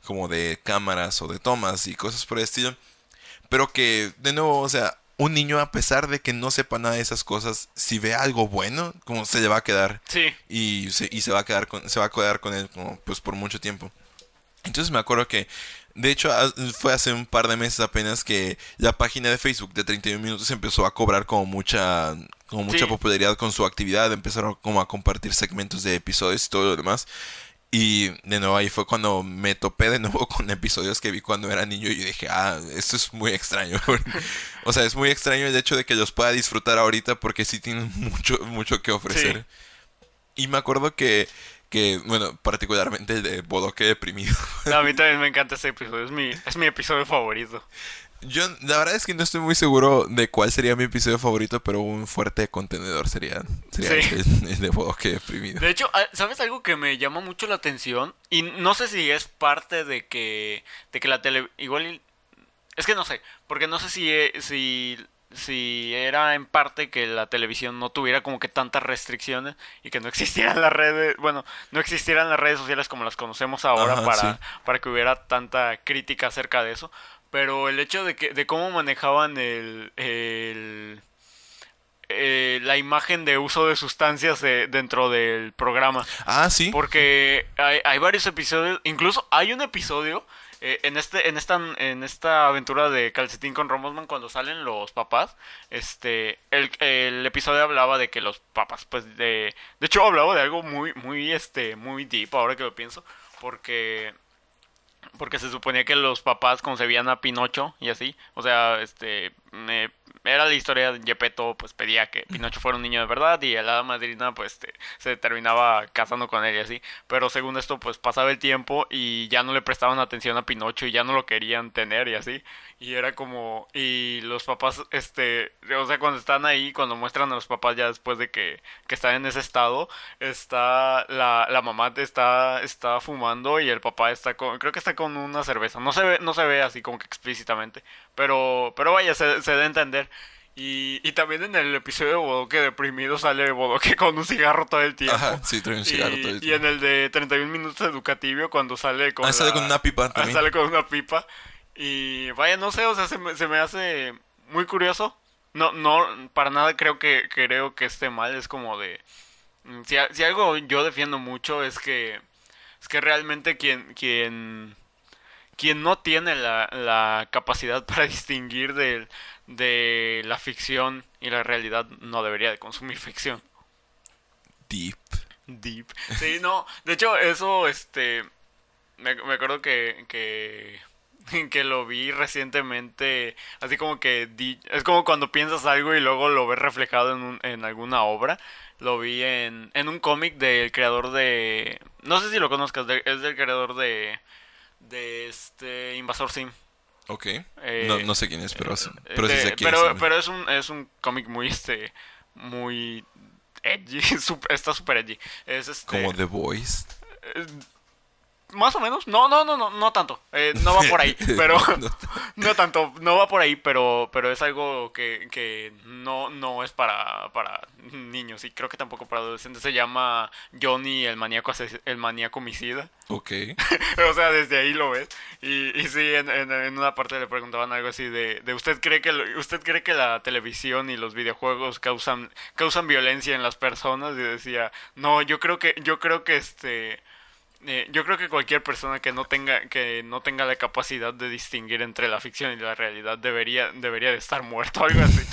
como de cámaras o de tomas y cosas por el estilo, pero que, de nuevo, o sea, un niño a pesar de que no sepa nada de esas cosas, si ve algo bueno, como se le va a quedar Sí. y se, y se va a quedar con, se va a quedar con él como, pues por mucho tiempo. Entonces me acuerdo que, de hecho, fue hace un par de meses apenas que la página de Facebook de 31 minutos empezó a cobrar como mucha, como mucha Sí. popularidad con su actividad, empezaron como a compartir segmentos de episodios y todo lo demás. Y de nuevo ahí fue cuando me topé de nuevo con episodios que vi cuando era niño y dije, ah, esto es muy extraño. o sea, es muy extraño el hecho de que los pueda disfrutar ahorita porque sí tienen mucho, mucho que ofrecer. Y me acuerdo que, que, bueno, particularmente el de Bodoque deprimido. A mí también me encanta ese episodio. Es mi, es mi episodio favorito. Yo, la verdad es que no estoy muy seguro de cuál sería mi episodio favorito, pero un fuerte contenedor sería, sería Sí. el, el de Bodoque deprimido. De hecho, ah, ¿sabes algo que me llama mucho la atención? Y no sé si es parte de que, de que la tele... Igual... Es que no sé, porque no sé si, eh, si, si era en parte que la televisión no tuviera como que tantas restricciones y que no existieran las redes, bueno, no existieran las redes sociales como las conocemos ahora Ajá, para, sí. para que hubiera tanta crítica acerca de eso. Pero el hecho de que de cómo manejaban el, el eh, la imagen de uso de sustancias eh, dentro del programa. Ah, sí. Porque hay, hay varios episodios, incluso hay un episodio eh, en este en esta en esta aventura de Calcetín con Romosman cuando salen los papás, este el, el episodio hablaba de que los papás pues de de hecho hablaba de algo muy muy este muy deep ahora que lo pienso, porque porque se suponía que los papás concebían a Pinocho y así. O sea, este. Eh, era la historia de Gepetto, pues pedía que Pinocho fuera un niño de verdad y hada madrina, pues este, se terminaba casando con él y así. Pero según esto, pues pasaba el tiempo y ya no le prestaban atención a Pinocho y ya no lo querían tener y así. Y era como. Y los papás, este. O sea, cuando están ahí, cuando muestran a los papás ya después de que, que están en ese estado, está. La, la mamá te está, está fumando y el papá está con. Creo que está con una cerveza. No se ve, no se ve así como que explícitamente. Pero, pero vaya, se, se da a entender. Y, y también en el episodio de Bodoque deprimido sale Bodoque con un cigarro todo el tiempo. Ajá, sí, trae un cigarro y, todo el y tiempo. en el de 31 minutos educativo cuando sale con Ah, sale la- con una pipa Ah, también. sale con una pipa. Y vaya, no sé, o sea, se me, se me hace muy curioso. No, no, para nada creo que, creo que esté mal. Es como de. Si, si algo yo defiendo mucho es que. Es que realmente quien. quien quien no tiene la, la capacidad para distinguir de, de la ficción y la realidad no debería de consumir ficción. Deep. Deep. Sí, no. De hecho, eso, este. Me, me acuerdo que, que. que lo vi recientemente. Así como que. di- es como cuando piensas algo y luego lo ves reflejado en, un- en alguna obra. Lo vi en, en un cómic del creador de. No sé si lo conozcas, de- es del creador de. De este. Invasor Sim. Ok. Eh, no, no sé quién es, pero, sí- pero sí de- sé quién pero, es. pero es un, es un cómic muy, este, muy edgy, está súper edgy. Es este, Como The Voice. Más o menos, no, no, no, no, no tanto, eh, no va por ahí, pero No. tanto, no va por ahí, pero, pero es algo que, que no, no es para, para niños y creo que tampoco para adolescentes. Se llama Johnny el maníaco, el maníaco homicida. Ok. o sea, desde ahí lo ves. Y, y sí, en, en- en una parte le preguntaban algo así de, de ¿usted cree que lo- usted cree que la televisión y los videojuegos causan causan violencia en las personas? Y decía, "No, yo creo que yo creo que este eh, yo creo que cualquier persona que no tenga que no tenga la capacidad de distinguir entre la ficción y la realidad debería debería de estar muerto algo así.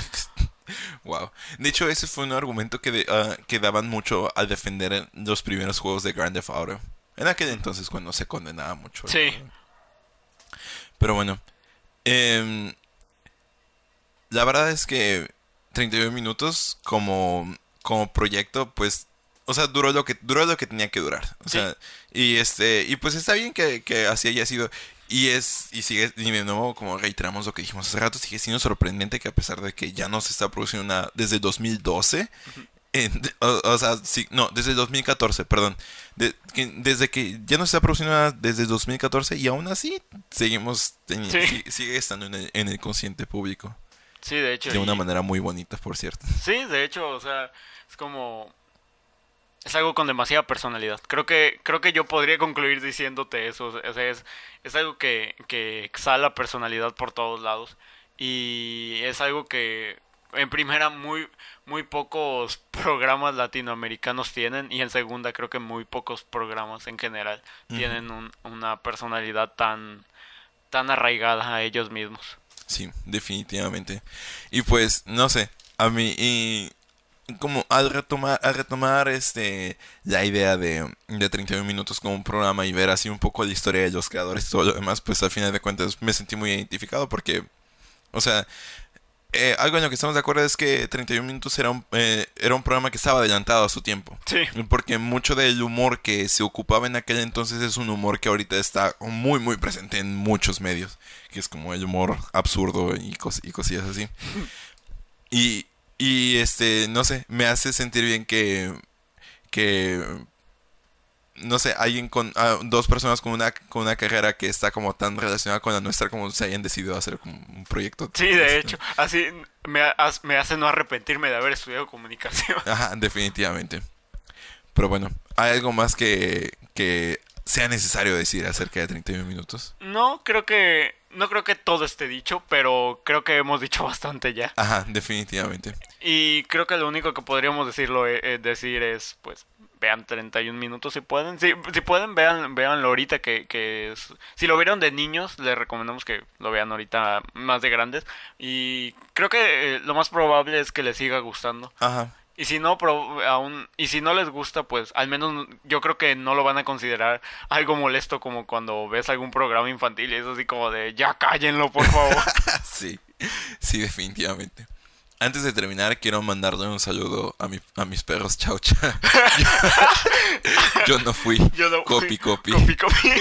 Wow de hecho ese fue un argumento que, de, uh, que daban mucho al defender los primeros juegos de Grand Theft Auto. En aquel entonces cuando se condenaba mucho sí. ¿no? pero bueno eh, la verdad es que 32 minutos como como proyecto pues o sea, duró lo que duró lo que tenía que durar. O sea, y este y pues está bien que, que así haya sido y es y sigue y de nuevo como reiteramos lo que dijimos hace rato, sigue siendo sorprendente que a pesar de que ya no se está produciendo nada desde 2012 en, o, o, sea, sí, no, desde 2014, perdón. De, que, desde que ya no se está produciendo nada desde 2014 y aún así seguimos teniendo, Sí. sigue, sigue estando en el, en el consciente público. sí de hecho De una manera muy bonita, por cierto. Sí, de hecho, o sea, es como es algo con demasiada personalidad. Creo que creo que yo podría concluir diciéndote eso, o sea, es es algo que que exhala personalidad por todos lados y es algo que en primera muy muy pocos programas latinoamericanos tienen y en segunda creo que muy pocos programas en general tienen un- una personalidad tan tan arraigada a ellos mismos. Sí, definitivamente. Y pues, no sé, a mí, y como al retomar, al retomar este, la idea de, de 31 minutos como un programa y ver así un poco la historia de los creadores y todo lo demás, pues al final de cuentas me sentí muy identificado porque, o sea, eh, algo en lo que estamos de acuerdo es que 31 minutos era un, eh, era un programa que estaba adelantado a su tiempo. Sí. Porque mucho del humor que se ocupaba en aquel entonces es un humor que ahorita está muy muy presente en muchos medios, que es como el humor absurdo y, cos- y cosillas así. Y, y este, no sé, me hace sentir bien que, que no sé, alguien con ah, dos personas con una con una carrera que está como tan relacionada con la nuestra como se hayan decidido hacer como un proyecto. Sí, de este, hecho, así me hace no arrepentirme de haber estudiado comunicación. Ajá, definitivamente. Pero bueno, ¿hay algo más que, que sea necesario decir acerca de 31 minutos? No, creo que no creo que todo esté dicho, pero creo que hemos dicho bastante ya. Ajá, definitivamente. Y creo que lo único que podríamos decirlo eh, eh, decir es pues vean 31 minutos si pueden. Si, si pueden vean véanlo ahorita que, que es- si lo vieron de niños, les recomendamos que lo vean ahorita más de grandes y creo que eh, lo más probable es que les siga gustando. Ajá. Y si no, pro- aún, y si no les gusta, pues al menos yo creo que no lo van a considerar algo molesto como cuando ves algún programa infantil y es así como de, ya cállenlo, por favor. sí, sí, definitivamente. Antes de terminar, quiero mandarle un saludo a, mi, a mis perros Chaucha. Yo no fui. Yo no- Copy, copy. Copy, copy.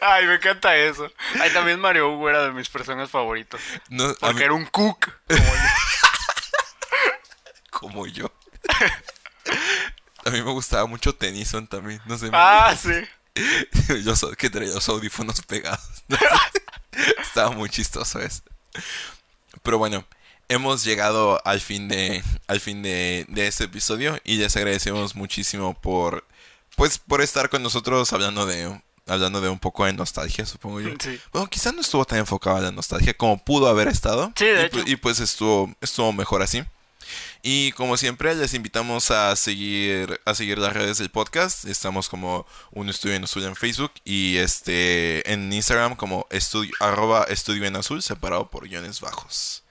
Ay, me encanta eso. Ay, también Mario Hugo era de mis personas favoritos. No, Porque mí- era un cook. como yo. como yo. A mí me gustaba mucho Tennyson también. No sé. me- Ah, sí. Yo soy que traía los audífonos pegados. Estaba muy chistoso eso. Pero bueno, hemos llegado al fin de al fin de, de este episodio y les agradecemos muchísimo por pues por estar con nosotros hablando de hablando de un poco de nostalgia, supongo yo. Sí. Bueno, quizás no estuvo tan enfocado en la nostalgia como pudo haber estado. Sí, de y, hecho. y pues estuvo estuvo mejor así. Y como siempre, les invitamos a seguir a seguir las redes del podcast. Estamos como un estudio en azul en Facebook y este en Instagram como estudio, arroba estudio en azul separado por guiones bajos.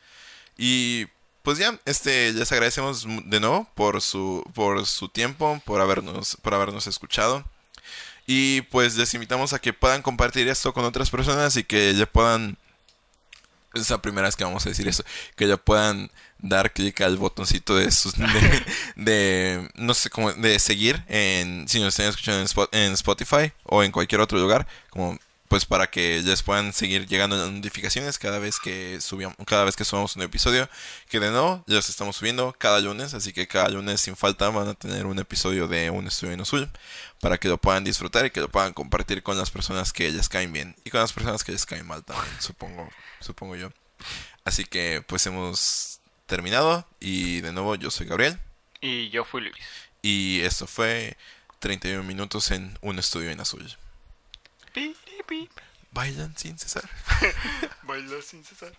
Y pues ya, este les agradecemos de nuevo por su por su tiempo, por habernos por habernos escuchado. Y pues les invitamos a que puedan compartir esto con otras personas y que le puedan es la primera vez que vamos a decir eso. Que ya puedan dar clic al botoncito de, sus, de, de, no sé cómo, de seguir en, si nos están escuchando en, Spot- en Spotify o en cualquier otro lugar, como pues para que les puedan seguir llegando las notificaciones cada vez que subamos, cada vez que subamos un episodio, que de nuevo ya los estamos subiendo cada lunes, así que cada lunes sin falta van a tener un episodio de un estudio en azul para que lo puedan disfrutar y que lo puedan compartir con las personas que les caen bien y con las personas que les caen mal también, supongo, supongo yo. Así que pues hemos terminado. Y de nuevo, yo soy Gabriel. Y yo fui Luis. Y esto fue 31 minutos en un estudio en azul. Bailan sin cesar. Bailan sin cesar.